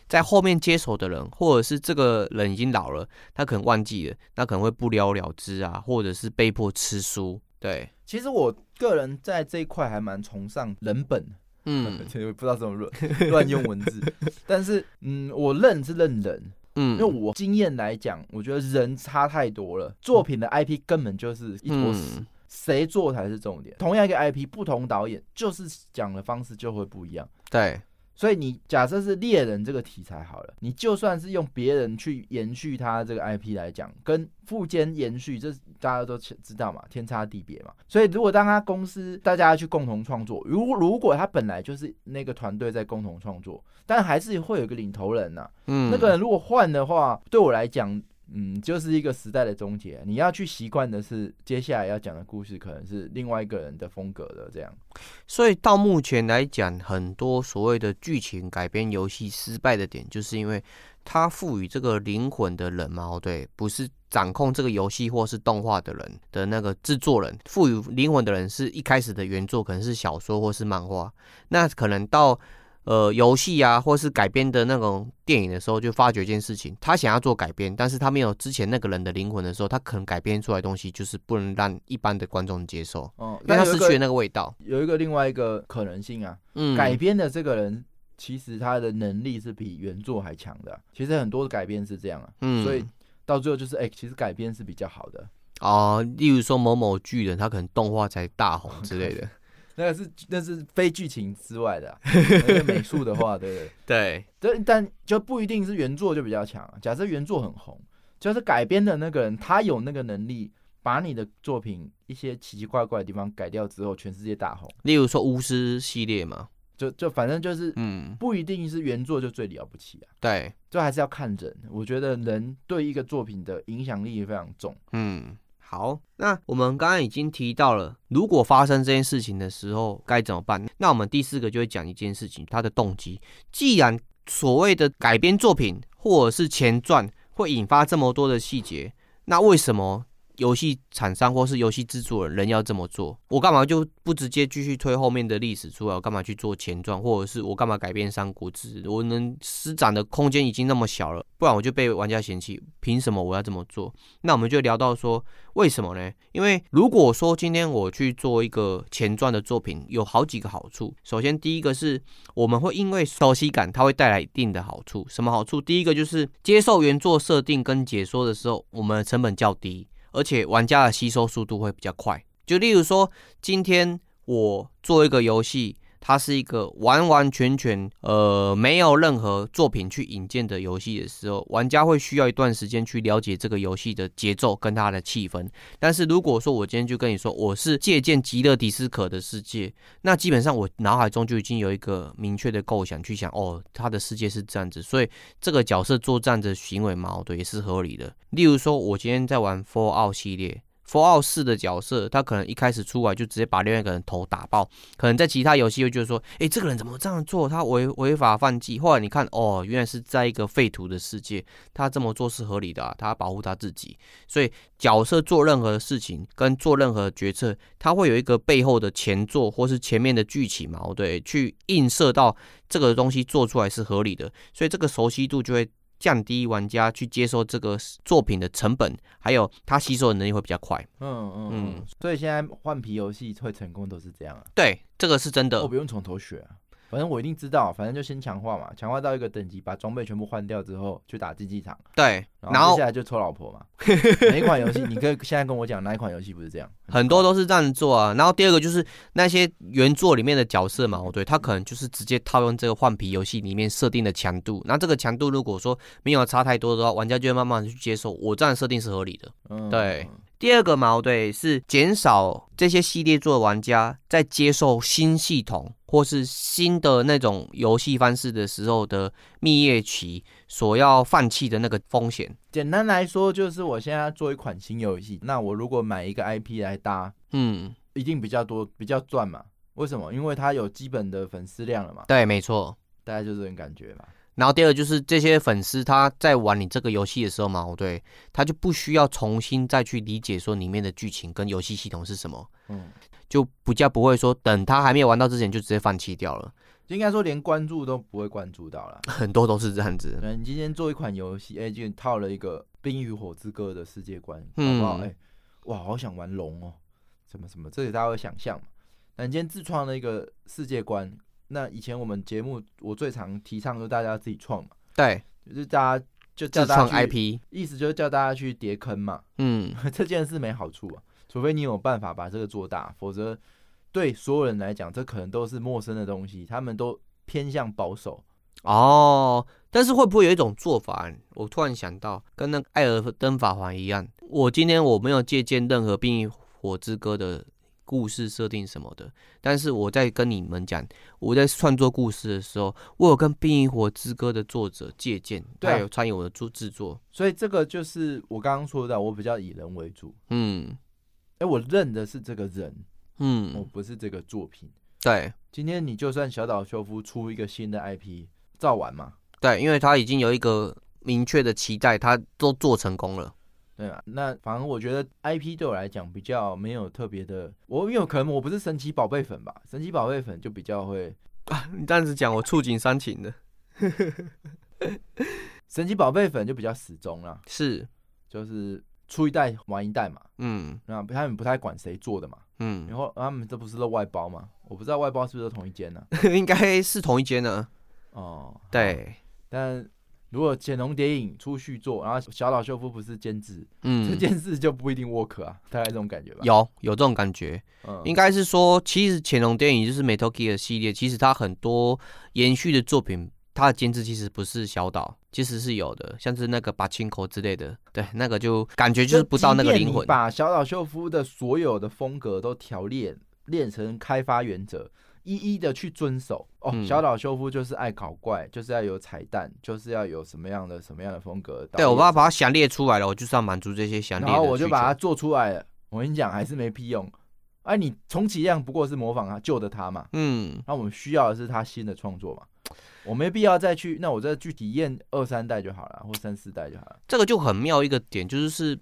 在后面接手的人，或者是这个人已经老了，他可能忘记了，那可能会不了了之啊，或者是被迫吃书。对，其实我个人在这一块还蛮崇尚人本，嗯，不知道怎么乱 乱用文字，但是嗯，我认是认人，嗯，因为我经验来讲，我觉得人差太多了，作品的 IP 根本就是一坨屎，谁做才是重点。同样一个 IP，不同导演就是讲的方式就会不一样。对。所以你假设是猎人这个题材好了，你就算是用别人去延续他这个 IP 来讲，跟富坚延续，这大家都知道嘛，天差地别嘛。所以如果当他公司大家去共同创作，如如果他本来就是那个团队在共同创作，但还是会有个领头人呐。嗯，那个人如果换的话，对我来讲。嗯，就是一个时代的终结。你要去习惯的是，接下来要讲的故事可能是另外一个人的风格的这样。所以到目前来讲，很多所谓的剧情改编游戏失败的点，就是因为他赋予这个灵魂的人嘛，对，不是掌控这个游戏或是动画的人的那个制作人，赋予灵魂的人是一开始的原作可能是小说或是漫画，那可能到。呃，游戏啊，或是改编的那种电影的时候，就发觉一件事情：他想要做改编，但是他没有之前那个人的灵魂的时候，他可能改编出来东西就是不能让一般的观众接受。哦，因为他失去了那个味道。有一个另外一个可能性啊，嗯，改编的这个人其实他的能力是比原作还强的。其实很多的改编是这样啊，嗯，所以到最后就是，哎，其实改编是比较好的哦。例如说某某巨人，他可能动画才大红之类的。那个是那是非剧情之外的，美术的话，对不对？对，但就不一定是原作就比较强。假设原作很红，就是改编的那个人，他有那个能力，把你的作品一些奇奇怪怪的地方改掉之后，全世界大红。例如说巫师系列嘛，就就反正就是，嗯，不一定是原作就最了不起啊。对，就还是要看人。我觉得人对一个作品的影响力非常重。嗯。好，那我们刚刚已经提到了，如果发生这件事情的时候该怎么办？那我们第四个就会讲一件事情，它的动机。既然所谓的改编作品或者是前传会引发这么多的细节，那为什么？游戏厂商或是游戏制作人人要这么做，我干嘛就不直接继续推后面的历史出来？我干嘛去做前传，或者是我干嘛改变三国志？我能施展的空间已经那么小了，不然我就被玩家嫌弃。凭什么我要这么做？那我们就聊到说，为什么呢？因为如果说今天我去做一个前传的作品，有好几个好处。首先，第一个是我们会因为熟悉感，它会带来一定的好处。什么好处？第一个就是接受原作设定跟解说的时候，我们成本较低。而且玩家的吸收速度会比较快。就例如说，今天我做一个游戏。它是一个完完全全呃没有任何作品去引荐的游戏的时候，玩家会需要一段时间去了解这个游戏的节奏跟它的气氛。但是如果说我今天就跟你说我是借鉴极乐迪斯可的世界，那基本上我脑海中就已经有一个明确的构想去想哦，他的世界是这样子，所以这个角色作战的行为矛盾也是合理的。例如说，我今天在玩 Fallout 系列。佛奥四的角色，他可能一开始出来就直接把另外一个人头打爆，可能在其他游戏会觉得说，哎，这个人怎么这样做？他违违法犯纪。后来你看，哦，原来是在一个废土的世界，他这么做是合理的，他保护他自己。所以角色做任何事情跟做任何决策，他会有一个背后的前作或是前面的剧情嘛，对，去映射到这个东西做出来是合理的，所以这个熟悉度就会。降低玩家去接受这个作品的成本，还有它吸收的能力会比较快。嗯嗯嗯，所以现在换皮游戏会成功都是这样啊。对，这个是真的。我不用从头学啊。反正我一定知道，反正就先强化嘛，强化到一个等级，把装备全部换掉之后，去打竞技场。对，然后接下来就抽老婆嘛。每一款游戏，你可以现在跟我讲哪一款游戏不是这样？很多都是这样做啊。然后第二个就是那些原作里面的角色嘛，对，他可能就是直接套用这个换皮游戏里面设定的强度。那这个强度如果说没有差太多的话，玩家就会慢慢的去接受，我这样设定是合理的。嗯，对。第二个矛盾是减少这些系列作的玩家在接受新系统或是新的那种游戏方式的时候的蜜月期所要放弃的那个风险。简单来说，就是我现在做一款新游戏，那我如果买一个 IP 来搭，嗯，一定比较多，比较赚嘛？为什么？因为它有基本的粉丝量了嘛？对，没错，大概就这种感觉嘛。然后第二就是这些粉丝他在玩你这个游戏的时候嘛，对，他就不需要重新再去理解说里面的剧情跟游戏系统是什么，嗯，就比较不会说等他还没有玩到之前就直接放弃掉了，应该说连关注都不会关注到了，很多都是这样子。你今天做一款游戏，哎，就套了一个《冰与火之歌》的世界观，好不好？哎，哇，好想玩龙哦，什么什么，这里大家会想象嘛。那你今天自创了一个世界观。那以前我们节目我最常提倡就是大家自己创嘛，对，就是大家就叫大家 IP，意思就是叫大家去叠坑嘛。嗯，这件事没好处啊，除非你有办法把这个做大，否则对所有人来讲，这可能都是陌生的东西，他们都偏向保守。哦，但是会不会有一种做法？我突然想到，跟那个艾尔登法环一样，我今天我没有借鉴任何《冰与火之歌》的。故事设定什么的，但是我在跟你们讲，我在创作故事的时候，我有跟《冰与火之歌》的作者借鉴，他有参与我的做制作，所以这个就是我刚刚说的，我比较以人为主，嗯，哎，我认的是这个人，嗯，我不是这个作品，对，今天你就算小岛秀夫出一个新的 IP，照完嘛，对，因为他已经有一个明确的期待，他都做成功了。对啊，那反而我觉得 IP 对我来讲比较没有特别的，我因为可能我不是神奇宝贝粉吧，神奇宝贝粉就比较会啊，你这样子讲我触景伤情的，神奇宝贝粉就比较死忠啦，是，就是出一代玩一代嘛，嗯，那他们不太管谁做的嘛，嗯，然后他们这不是都外包嘛，我不知道外包是不是都同一间呢？应该是同一间呢，哦，对，但。如果潜龙谍影出续作，然后小岛秀夫不是监制，嗯，这件事就不一定 work 啊，大概这种感觉吧。有有这种感觉，嗯，应该是说，其实潜龙谍影就是 Metal Gear 系列，其实它很多延续的作品，它的监制其实不是小岛，其实是有的，像是那个八清口之类的，对，那个就感觉就是不到那个灵魂。把小岛秀夫的所有的风格都调练练成开发原则。一一的去遵守哦，小岛修夫就是爱搞怪，就是要有彩蛋，就是要有什么样的什么样的风格。对我把它把它详列出来了，我就是要满足这些详列。然后我就把它做出来了。我跟你讲，还是没屁用。哎，你充其量不过是模仿他旧的他嘛。嗯。那我们需要的是他新的创作嘛？我没必要再去，那我再去体验二三代就好了，或三四代就好了。这个就很妙一个点，就是是。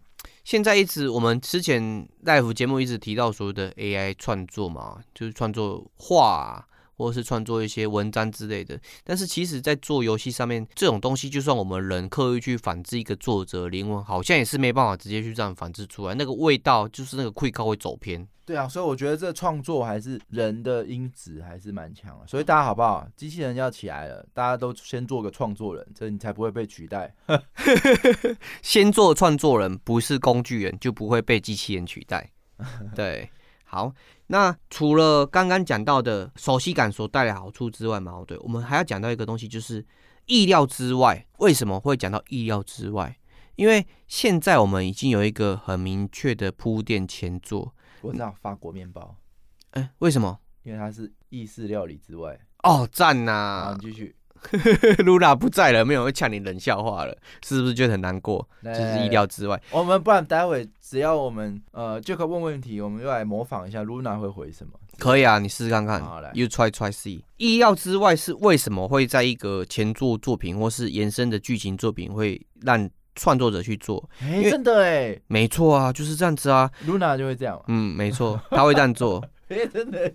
现在一直我们之前大夫节目一直提到所谓的 AI 创作嘛，就是创作画或者是创作一些文章之类的。但是其实，在做游戏上面，这种东西就算我们人刻意去仿制一个作者灵魂，好像也是没办法直接去这样仿制出来，那个味道就是那个溃靠会走偏。对啊，所以我觉得这创作还是人的因子还是蛮强的。所以大家好不好？机器人要起来了，大家都先做个创作人，这你才不会被取代。先做创作人，不是工具人，就不会被机器人取代。对，好，那除了刚刚讲到的熟悉感所带来好处之外嘛，对，我们还要讲到一个东西，就是意料之外。为什么会讲到意料之外？因为现在我们已经有一个很明确的铺垫前作。我知道法国面包，哎，为什么？因为它是意式料理之外。哦，赞呐！继续，露娜不在了，没有人呛你冷笑话了，是不是觉得很难过？就是意料之外。我们不然待会只要我们呃就可问问题，我们就来模仿一下露娜会回什么。可以啊，你试试看看。好来，You try try see。意料之外是为什么会在一个前作作品或是延伸的剧情作品会让？创作者去做，哎，真的哎，没错啊，就是这样子啊。Luna 就会这样，嗯，没错，他会这样做。哎，真的，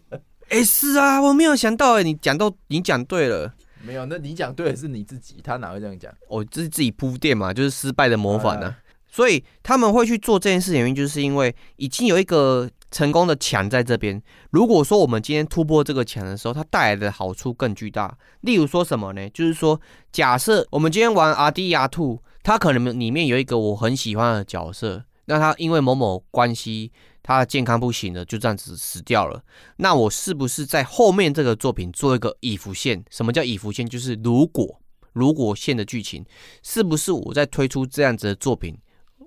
哎，是啊，我没有想到，哎，你讲到，你讲对了，没有，那你讲对的是你自己，他哪会这样讲？哦，这是自己铺垫嘛，就是失败的模仿呢。所以他们会去做这件事，原因就是因为已经有一个成功的墙在这边。如果说我们今天突破这个墙的时候，它带来的好处更巨大。例如说什么呢？就是说，假设我们今天玩阿迪亚兔。它可能里面有一个我很喜欢的角色，那它因为某某关系，他的健康不行了，就这样子死掉了。那我是不是在后面这个作品做一个已浮现？什么叫已浮现？就是如果如果线的剧情，是不是我在推出这样子的作品，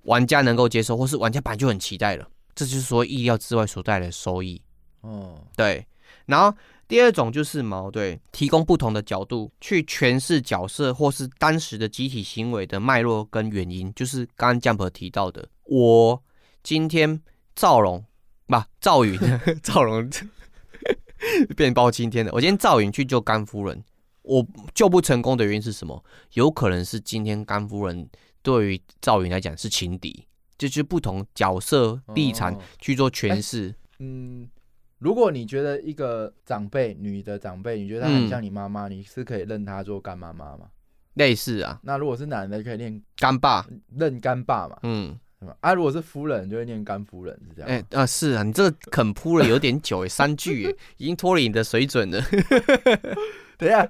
玩家能够接受，或是玩家本来就很期待了？这就是说意料之外所带来的收益。哦，对，然后。第二种就是矛盾，提供不同的角度去诠释角色或是当时的集体行为的脉络跟原因，就是刚刚 Jump 提到的，我今天赵荣，不赵云，赵 荣 变包青天的，我今天赵云去救甘夫人，我救不成功的原因是什么？有可能是今天甘夫人对于赵云来讲是情敌，就是不同角色立场去做诠释，嗯。如果你觉得一个长辈，女的长辈，你觉得她很像你妈妈，你是可以认她做干妈妈吗？类似啊。那如果是男的，可以念干爸，认干爸嘛。嗯，啊，如果是夫人，就会念干夫人，是这样。哎啊，是啊，你这个肯铺了有点久哎，三句哎，已经脱离你的水准了。等一下，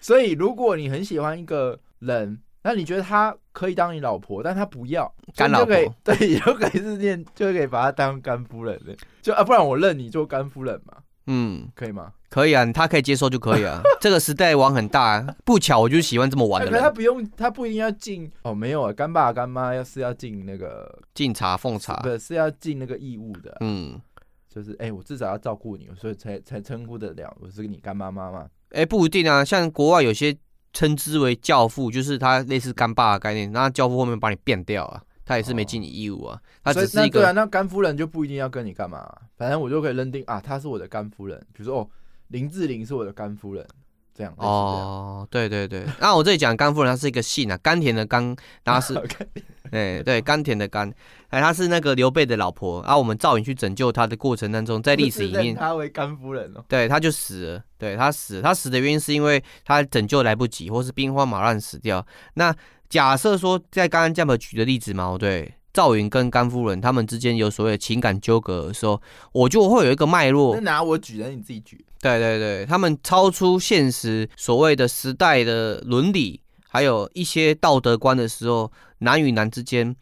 所以如果你很喜欢一个人，那你觉得他可以当你老婆，但他不要干老婆，对，你就可以是念，就可以把他当干夫人的，就啊，不然我认你做干夫人嘛，嗯，可以吗？可以啊，他可以接受就可以啊。这个时代玩很大，啊不巧我就喜欢这么玩的人。他不用，他不一定要进哦，没有啊，干爸干妈要是要进那个敬茶奉茶，不是是要进那个义务的，嗯，就是哎，我至少要照顾你，所以才才称呼得了我是你干妈妈嘛。哎，不一定啊，像国外有些。称之为教父，就是他类似干爸的概念。那教父后面把你变掉啊，他也是没尽你义务啊。他只是一个对啊，那干夫人就不一定要跟你干嘛，反正我就可以认定啊，她是我的干夫人。比如说哦，林志玲是我的干夫人，这样哦，对对对。那 我这里讲干夫人，她是一个姓啊，甘甜的甘，然后是。哎，对，甘甜的甘，哎，她是那个刘备的老婆，然后我们赵云去拯救她的过程当中，在历史里面，她为甘夫人哦，对，她就死了，对，她死，她死的原因是因为她拯救来不及，或是兵荒马乱死掉。那假设说，在刚刚这样举的例子嘛，对，赵云跟甘夫人他们之间有所谓情感纠葛的时候，我就会有一个脉络。拿我举的，你自己举。对对对，他们超出现实所谓的时代的伦理。还有一些道德观的时候，男与男之间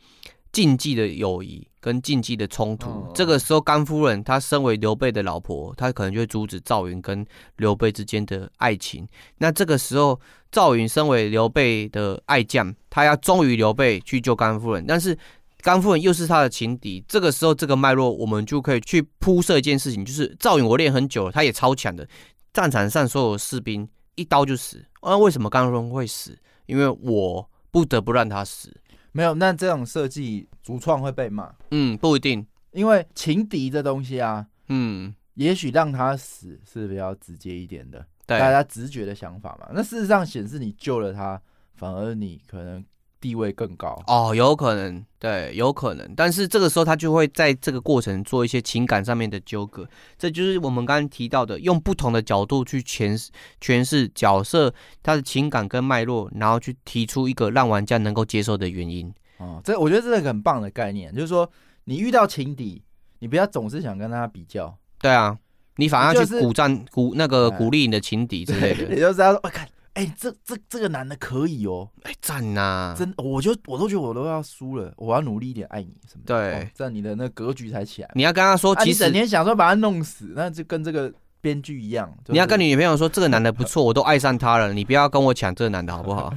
禁忌的友谊跟禁忌的冲突，这个时候甘夫人她身为刘备的老婆，她可能就会阻止赵云跟刘备之间的爱情。那这个时候赵云身为刘备的爱将，他要忠于刘备去救甘夫人，但是甘夫人又是他的情敌。这个时候这个脉络，我们就可以去铺设一件事情，就是赵云我练很久了，他也超强的，战场上所有士兵一刀就死。那为什么甘夫人会死？因为我不得不让他死，没有那这种设计主创会被骂。嗯，不一定，因为情敌这东西啊，嗯，也许让他死是比较直接一点的，大家直觉的想法嘛。那事实上显示你救了他，反而你可能。地位更高哦，有可能，对，有可能，但是这个时候他就会在这个过程做一些情感上面的纠葛，这就是我们刚刚提到的，用不同的角度去诠释诠释角色他的情感跟脉络，然后去提出一个让玩家能够接受的原因。哦，这我觉得这是个很棒的概念，就是说你遇到情敌，你不要总是想跟他比较，对啊，你反而去鼓赞鼓那个鼓励你的情敌之类的，也就是说，我看。哎，这这这个男的可以哦，哎赞呐，真，我就我都觉得我都要输了，我要努力一点爱你什么的？对，这样你的那格局才起来。你要跟他说，其实整天想说把他弄死，那就跟这个编剧一样。你要跟你女朋友说，这个男的不错，我都爱上他了，你不要跟我抢这个男的好不好？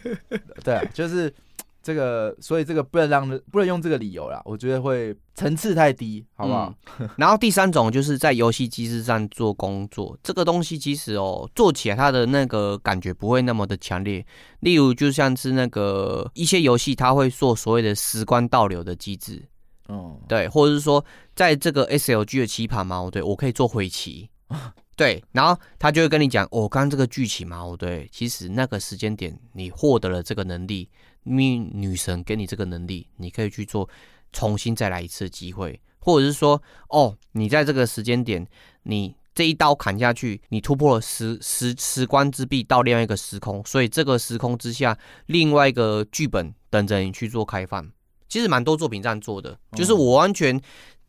对，就是。这个，所以这个不能让不能用这个理由啦，我觉得会层次太低，好不好？然后第三种就是在游戏机制上做工作，这个东西其实哦，做起来它的那个感觉不会那么的强烈。例如，就像是那个一些游戏，它会做所谓的时光倒流的机制，哦，对，或者是说，在这个 SLG 的棋盘嘛，对，我可以做回棋。对，然后他就会跟你讲，哦，刚刚这个剧情嘛，我，对，其实那个时间点你获得了这个能力，命运女神给你这个能力，你可以去做重新再来一次机会，或者是说，哦，你在这个时间点，你这一刀砍下去，你突破了时时时光之壁到另外一个时空，所以这个时空之下，另外一个剧本等着你去做开放。其实蛮多作品这样做的，就是我完全。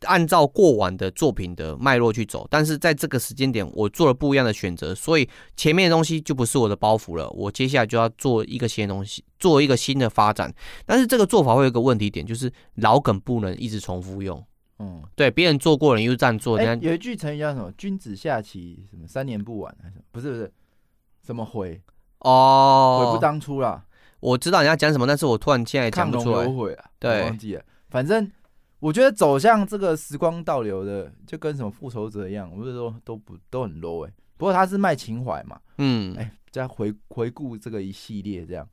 按照过往的作品的脉络去走，但是在这个时间点，我做了不一样的选择，所以前面的东西就不是我的包袱了。我接下来就要做一个新的东西，做一个新的发展。但是这个做法会有一个问题点，就是老梗不能一直重复用。嗯，对，别人做过了，你又这样做。有一句成语叫什么？“君子下棋什么三年不晚”还是不是不是？什么悔？哦，悔不当初啦。我知道你要讲什么，但是我突然现在讲不出来。对，忘记了。反正。我觉得走向这个时光倒流的，就跟什么复仇者一样，我觉得都都不都很 low 哎。不过他是卖情怀嘛，嗯，哎，在回回顾这个一系列这样，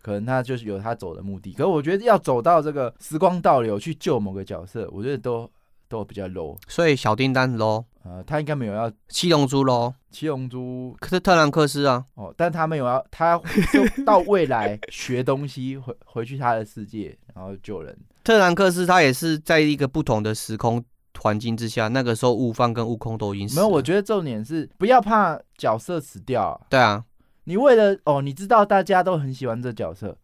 可能他就是有他走的目的。可是我觉得要走到这个时光倒流去救某个角色，我觉得都都比较 low。所以小叮当 low，呃，他应该没有要七龙珠 low，七龙珠可是特兰克斯啊，哦，但他没有要，他就到未来学东西回回去他的世界，然后救人。特兰克斯他也是在一个不同的时空环境之下，那个时候悟饭跟悟空都已经死。没有，我觉得重点是不要怕角色死掉。对啊，你为了哦，你知道大家都很喜欢这角色，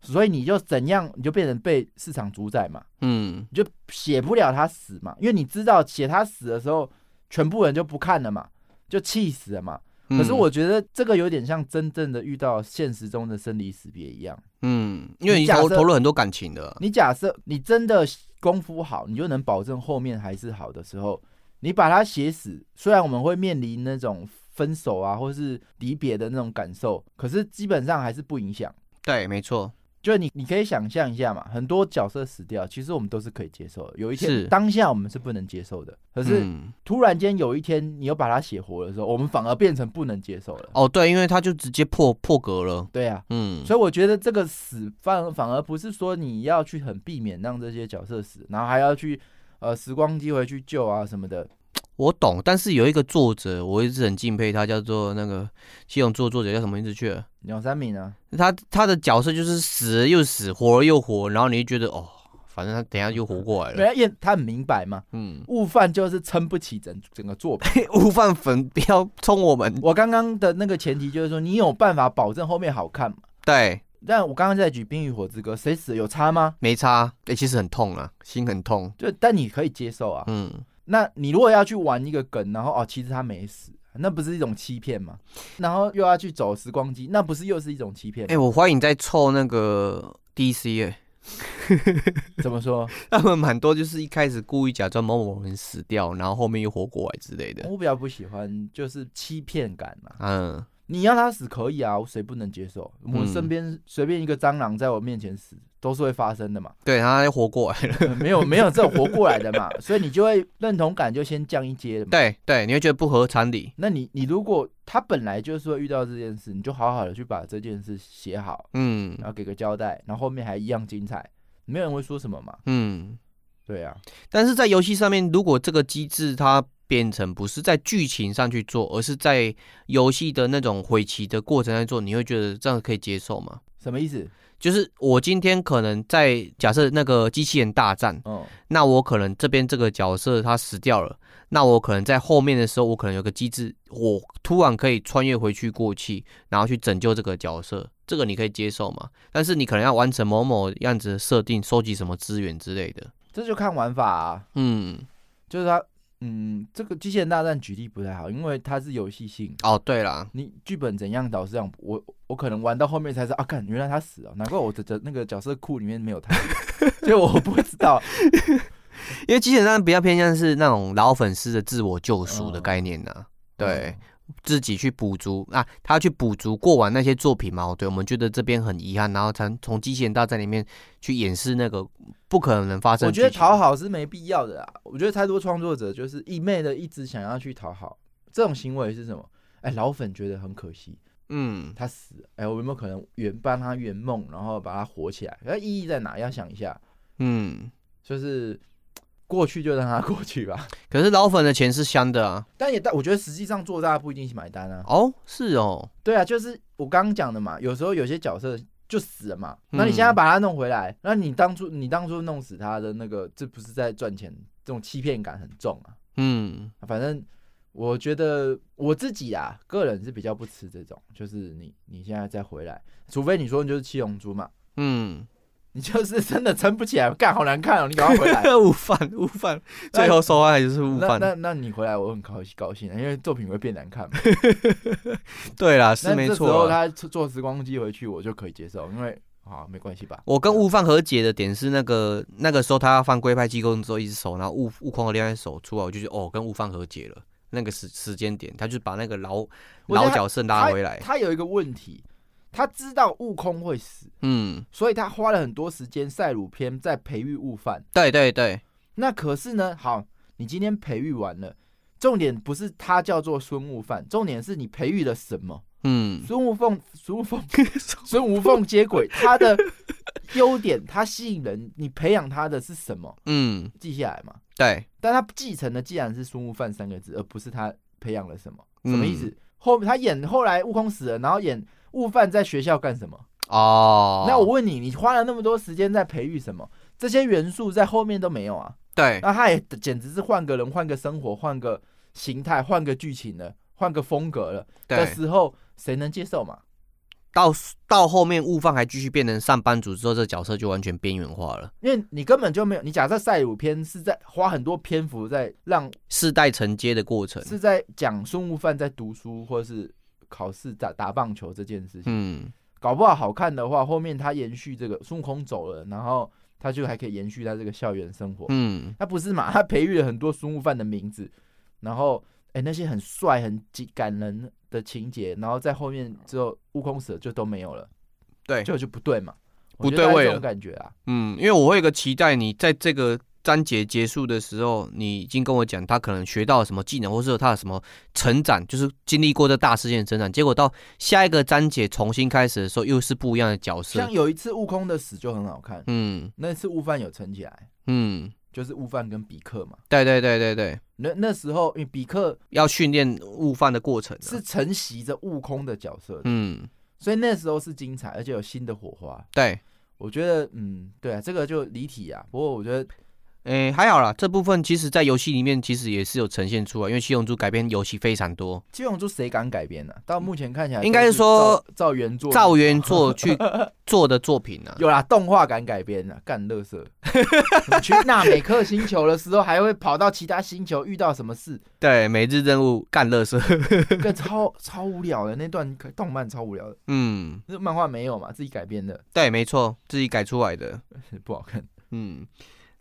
所以你就怎样，你就变成被市场主宰嘛。嗯，你就写不了他死嘛，因为你知道写他死的时候，全部人就不看了嘛，就气死了嘛。可是我觉得这个有点像真正的遇到现实中的生离死别一样。嗯，因为你投投入很多感情的。你假设你真的功夫好，你就能保证后面还是好的时候，你把它写死。虽然我们会面临那种分手啊，或是离别的那种感受，可是基本上还是不影响。对，没错。就你，你可以想象一下嘛，很多角色死掉，其实我们都是可以接受的。有一天，当下我们是不能接受的。可是突然间有一天，你又把它写活的时候，我们反而变成不能接受了。哦，对，因为他就直接破破格了。对啊，嗯，所以我觉得这个死反反而不是说你要去很避免让这些角色死，然后还要去呃时光机回去救啊什么的。我懂，但是有一个作者，我一直很敬佩他，叫做那个系统作作者叫什么名字去了？鸟山明啊。他他的角色就是死了又死，活了又活，然后你就觉得哦，反正他等下又活过来了。因为他很明白嘛，嗯，悟饭就是撑不起整整个作品。悟饭粉不要冲我们。我刚刚的那个前提就是说，你有办法保证后面好看吗？对。但我刚刚在举《冰与火之歌》，谁死有差吗？没差。哎，其实很痛啊，心很痛。就但你可以接受啊，嗯。那你如果要去玩一个梗，然后哦，其实他没死，那不是一种欺骗吗？然后又要去走时光机，那不是又是一种欺骗？哎，我怀疑你在凑那个 DC 哎，怎么说？他们蛮多就是一开始故意假装某某人死掉，然后后面又活过来之类的。我比较不喜欢就是欺骗感嘛。嗯。你要他死可以啊，谁不能接受？我身边随便一个蟑螂在我面前死，都是会发生的嘛。对，他活过来了，没有没有这种活过来的嘛，所以你就会认同感就先降一阶。对对，你会觉得不合常理。那你你如果他本来就是会遇到这件事，你就好好的去把这件事写好，嗯，然后给个交代，然后后面还一样精彩，没有人会说什么嘛。嗯，对啊。但是在游戏上面，如果这个机制它变成不是在剧情上去做，而是在游戏的那种回棋的过程在做，你会觉得这样可以接受吗？什么意思？就是我今天可能在假设那个机器人大战，哦，那我可能这边这个角色他死掉了，那我可能在后面的时候，我可能有个机制，我突然可以穿越回去过去，然后去拯救这个角色，这个你可以接受吗？但是你可能要完成某某样子的设定，收集什么资源之类的，这就看玩法啊。嗯，就是他。嗯，这个机器人大战举例不太好，因为它是游戏性。哦，对了，你剧本怎样导是这样，我我可能玩到后面才知道啊，看原来他死了，难怪我的角那个角色库里面没有他，所以我不知道。因为机器人大战比较偏向是那种老粉丝的自我救赎的概念呢，对。自己去补足啊，他去补足过完那些作品嘛？对，我们觉得这边很遗憾，然后才从机器人大战里面去演示那个不可能发生。我觉得讨好是没必要的啊！我觉得太多创作者就是一昧的一直想要去讨好，这种行为是什么？哎，老粉觉得很可惜，嗯，他死，哎，我有没有可能圆帮他圆梦，然后把他活起来？那意义在哪？要想一下，嗯，就是。过去就让它过去吧。可是老粉的钱是香的啊，但也但我觉得实际上做大家不一定去买单啊。哦，是哦，对啊，就是我刚刚讲的嘛。有时候有些角色就死了嘛，那你现在把他弄回来，那你当初你当初弄死他的那个，这不是在赚钱？这种欺骗感很重啊。嗯，反正我觉得我自己啊，个人是比较不吃这种，就是你你现在再回来，除非你说你就是七龙珠嘛。嗯。你就是真的撑不起来，干好难看哦！你赶快回来。悟饭，悟饭，最后收完还是悟饭。那那你回来，我很高高兴，因为作品会变难看嘛。对啦，是没错。这时候他坐时光机回去，我就可以接受，因为啊，没关系吧。我跟悟饭和解的点是那个那个时候他要放龟派气功之后，一只手，然后悟悟空的另外手出来，我就觉得哦，跟悟饭和解了。那个时时间点，他就把那个老老角色拉回来。他有一个问题。他知道悟空会死，嗯，所以他花了很多时间赛鲁篇在培育悟饭。对对对，那可是呢，好，你今天培育完了，重点不是他叫做孙悟饭，重点是你培育了什么？嗯，孙悟凤，孙悟凤，孙悟凤接轨，他的优点，他吸引人，你培养他的是什么？嗯，记下来嘛。对，但他继承的既然是孙悟饭三个字，而不是他培养了什么？什么意思？后他演后来悟空死了，然后演。悟饭在学校干什么？哦，那我问你，你花了那么多时间在培育什么？这些元素在后面都没有啊。对，那他也简直是换个人、换个生活、换个形态、换个剧情了、换个风格了的时候，谁能接受嘛？到到后面悟饭还继续变成上班族之后，这角色就完全边缘化了。因为你根本就没有，你假设赛鲁篇是在花很多篇幅在让世代承接的过程，是在讲孙悟饭在读书或者是。考试打打棒球这件事情。嗯，搞不好好看的话，后面他延续这个孙悟空走了，然后他就还可以延续他这个校园生活。嗯，他不是嘛？他培育了很多孙悟饭的名字，然后哎那些很帅很感人的情节，然后在后面之后悟空死了就都没有了。对，就就不对嘛，不对味这种感觉啊。嗯，因为我会有个期待，你在这个。章节结束的时候，你已经跟我讲他可能学到了什么技能，或是他的什么成长，就是经历过这大事件成长。结果到下一个章节重新开始的时候，又是不一样的角色。像有一次悟空的死就很好看，嗯，那次悟饭有撑起来，嗯，就是悟饭跟比克嘛。对对对对对，那那时候因为比克要训练悟饭的过程，是承袭着悟空的角色，嗯，所以那时候是精彩，而且有新的火花。对，我觉得，嗯，对啊，这个就离体啊。不过我觉得。诶，还好啦，这部分其实，在游戏里面其实也是有呈现出来，因为七龙珠改编游戏非常多。七龙珠谁敢改编呢？到目前看起来，应该是说照原作、照原作去 做的作品呢。有啦，动画敢改编啊，干乐色。去纳美克星球的时候，还会跑到其他星球遇到什么事？对，每日任务干乐色，更超超无聊的那段动漫，超无聊的。嗯，那漫画没有嘛？自己改编的。对，没错，自己改出来的，不好看。嗯。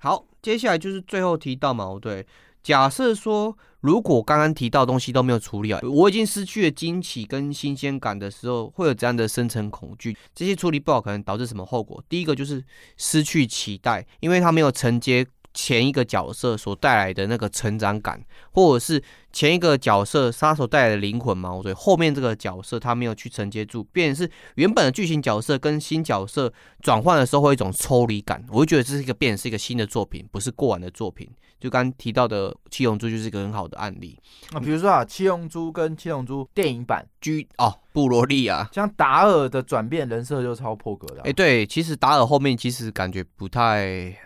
好，接下来就是最后提到嘛，对，假设说如果刚刚提到东西都没有处理好，我已经失去了惊喜跟新鲜感的时候，会有怎样的深层恐惧。这些处理不好，可能导致什么后果？第一个就是失去期待，因为他没有承接前一个角色所带来的那个成长感，或者是。前一个角色杀手带来的灵魂嘛，所以后面这个角色他没有去承接住，变成是原本的剧情角色跟新角色转换的时候会有一种抽离感，我就觉得这是一个变成是一个新的作品，不是过完的作品。就刚提到的七龙珠就是一个很好的案例啊，比如说啊，七龙珠跟七龙珠电影版居哦布罗利啊，像达尔的转变人设就超破格的。哎，对，其实达尔后面其实感觉不太，哎，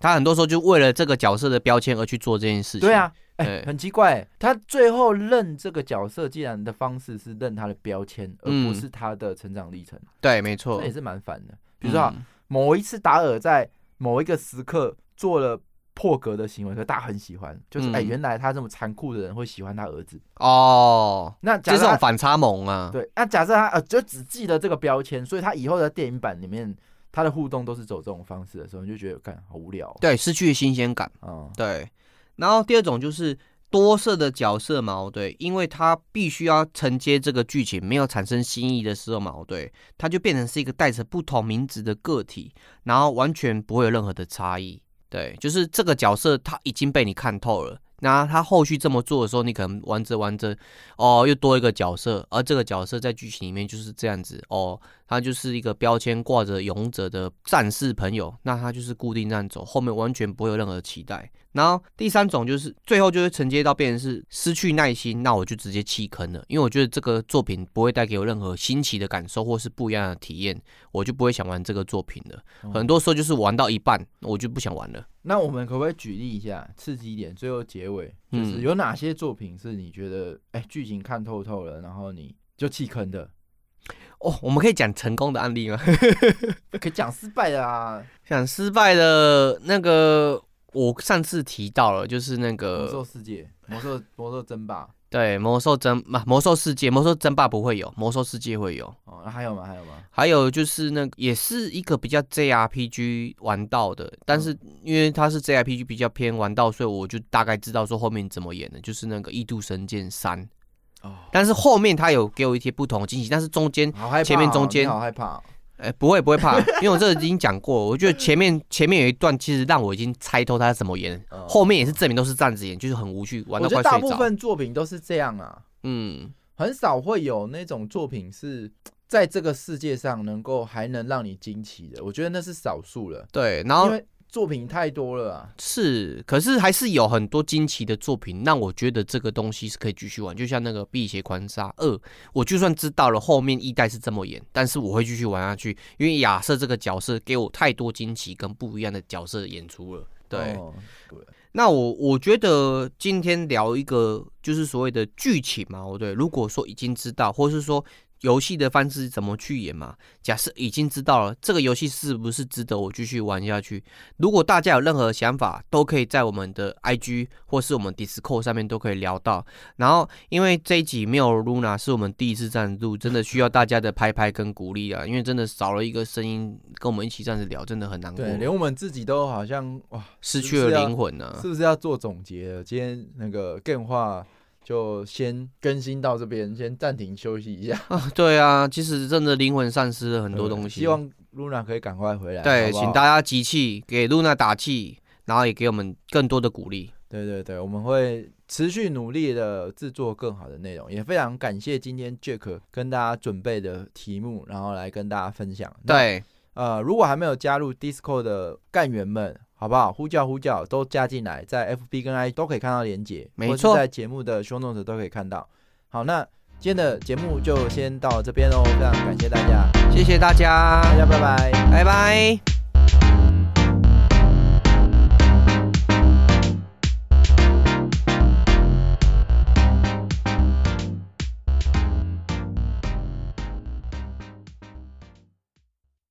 他很多时候就为了这个角色的标签而去做这件事情。对啊。哎，很奇怪，他最后认这个角色，既然的方式是认他的标签，而不是他的成长历程。对，没错，这也是蛮烦的。比如说，某一次达尔在某一个时刻做了破格的行为，可大家很喜欢，就是哎，原来他这么残酷的人会喜欢他儿子哦。那这种反差萌啊。对，那假设他呃就只记得这个标签，所以他以后的电影版里面他的互动都是走这种方式的时候，你就觉得看好无聊。对，失去新鲜感。嗯，对。然后第二种就是多色的角色矛盾，因为他必须要承接这个剧情，没有产生新意的时候矛盾，他就变成是一个带着不同名字的个体，然后完全不会有任何的差异。对，就是这个角色他已经被你看透了。那他后续这么做的时候，你可能玩着玩着，哦，又多一个角色，而这个角色在剧情里面就是这样子，哦，他就是一个标签挂着勇者的战士朋友，那他就是固定这样走，后面完全不会有任何期待。然后第三种就是最后就会承接到变成是失去耐心，那我就直接弃坑了，因为我觉得这个作品不会带给我任何新奇的感受或是不一样的体验，我就不会想玩这个作品了。很多时候就是玩到一半，我就不想玩了。那我们可不可以举例一下，刺激一点？最后结尾就是有哪些作品是你觉得哎剧情看透透了，然后你就弃坑的？哦，我们可以讲成功的案例吗？可以讲失败的啊。讲失败的那个，我上次提到了，就是那个魔兽世界、魔兽 魔兽争霸。对魔兽争嘛，魔兽世界、魔兽争霸不会有，魔兽世界会有。哦，那还有吗？还有吗？还有就是那也是一个比较 JRPG 玩到的，但是因为它是 JRPG 比较偏玩到，所以我就大概知道说后面怎么演的，就是那个《异度神剑三》。哦。但是后面他有给我一些不同的惊喜，但是中间前面中间好害怕。哎，不会不会怕，因为我这已经讲过。我觉得前面前面有一段，其实让我已经猜透他是怎么演，后面也是证明都是这样子演，就是很无趣，玩到快睡着。大部分作品都是这样啊，嗯，很少会有那种作品是在这个世界上能够还能让你惊奇的。我觉得那是少数了。对，然后。作品太多了啊，是，可是还是有很多惊奇的作品，让我觉得这个东西是可以继续玩。就像那个《辟邪狂杀二》，我就算知道了后面一代是这么演，但是我会继续玩下去，因为亚瑟这个角色给我太多惊奇跟不一样的角色演出了。对，那我我觉得今天聊一个就是所谓的剧情嘛，我对，如果说已经知道，或是说。游戏的方式怎么去演嘛。假设已经知道了这个游戏是不是值得我继续玩下去，如果大家有任何想法，都可以在我们的 IG 或是我们 Discord 上面都可以聊到。然后，因为这一集没有 Luna，是我们第一次站录，真的需要大家的拍拍跟鼓励啊！因为真的少了一个声音跟我们一起这样子聊，真的很难过。对，连我们自己都好像哇，失去了灵魂呢。是不是要做总结了？今天那个电话。就先更新到这边，先暂停休息一下。啊 对啊，其实真的灵魂丧失了很多东西。希望露娜可以赶快回来。对，请大家集气，给露娜打气，然后也给我们更多的鼓励。对对对，我们会持续努力的制作更好的内容。也非常感谢今天 Jack 跟大家准备的题目，然后来跟大家分享。对，呃，如果还没有加入 Discord 的干员们。好不好？呼叫呼叫都加进来，在 FB 跟 I 都可以看到连接，没错，在节目的 show notes 都可以看到。好，那今天的节目就先到这边喽，非常感谢大家，谢谢大家，大家拜拜，拜拜。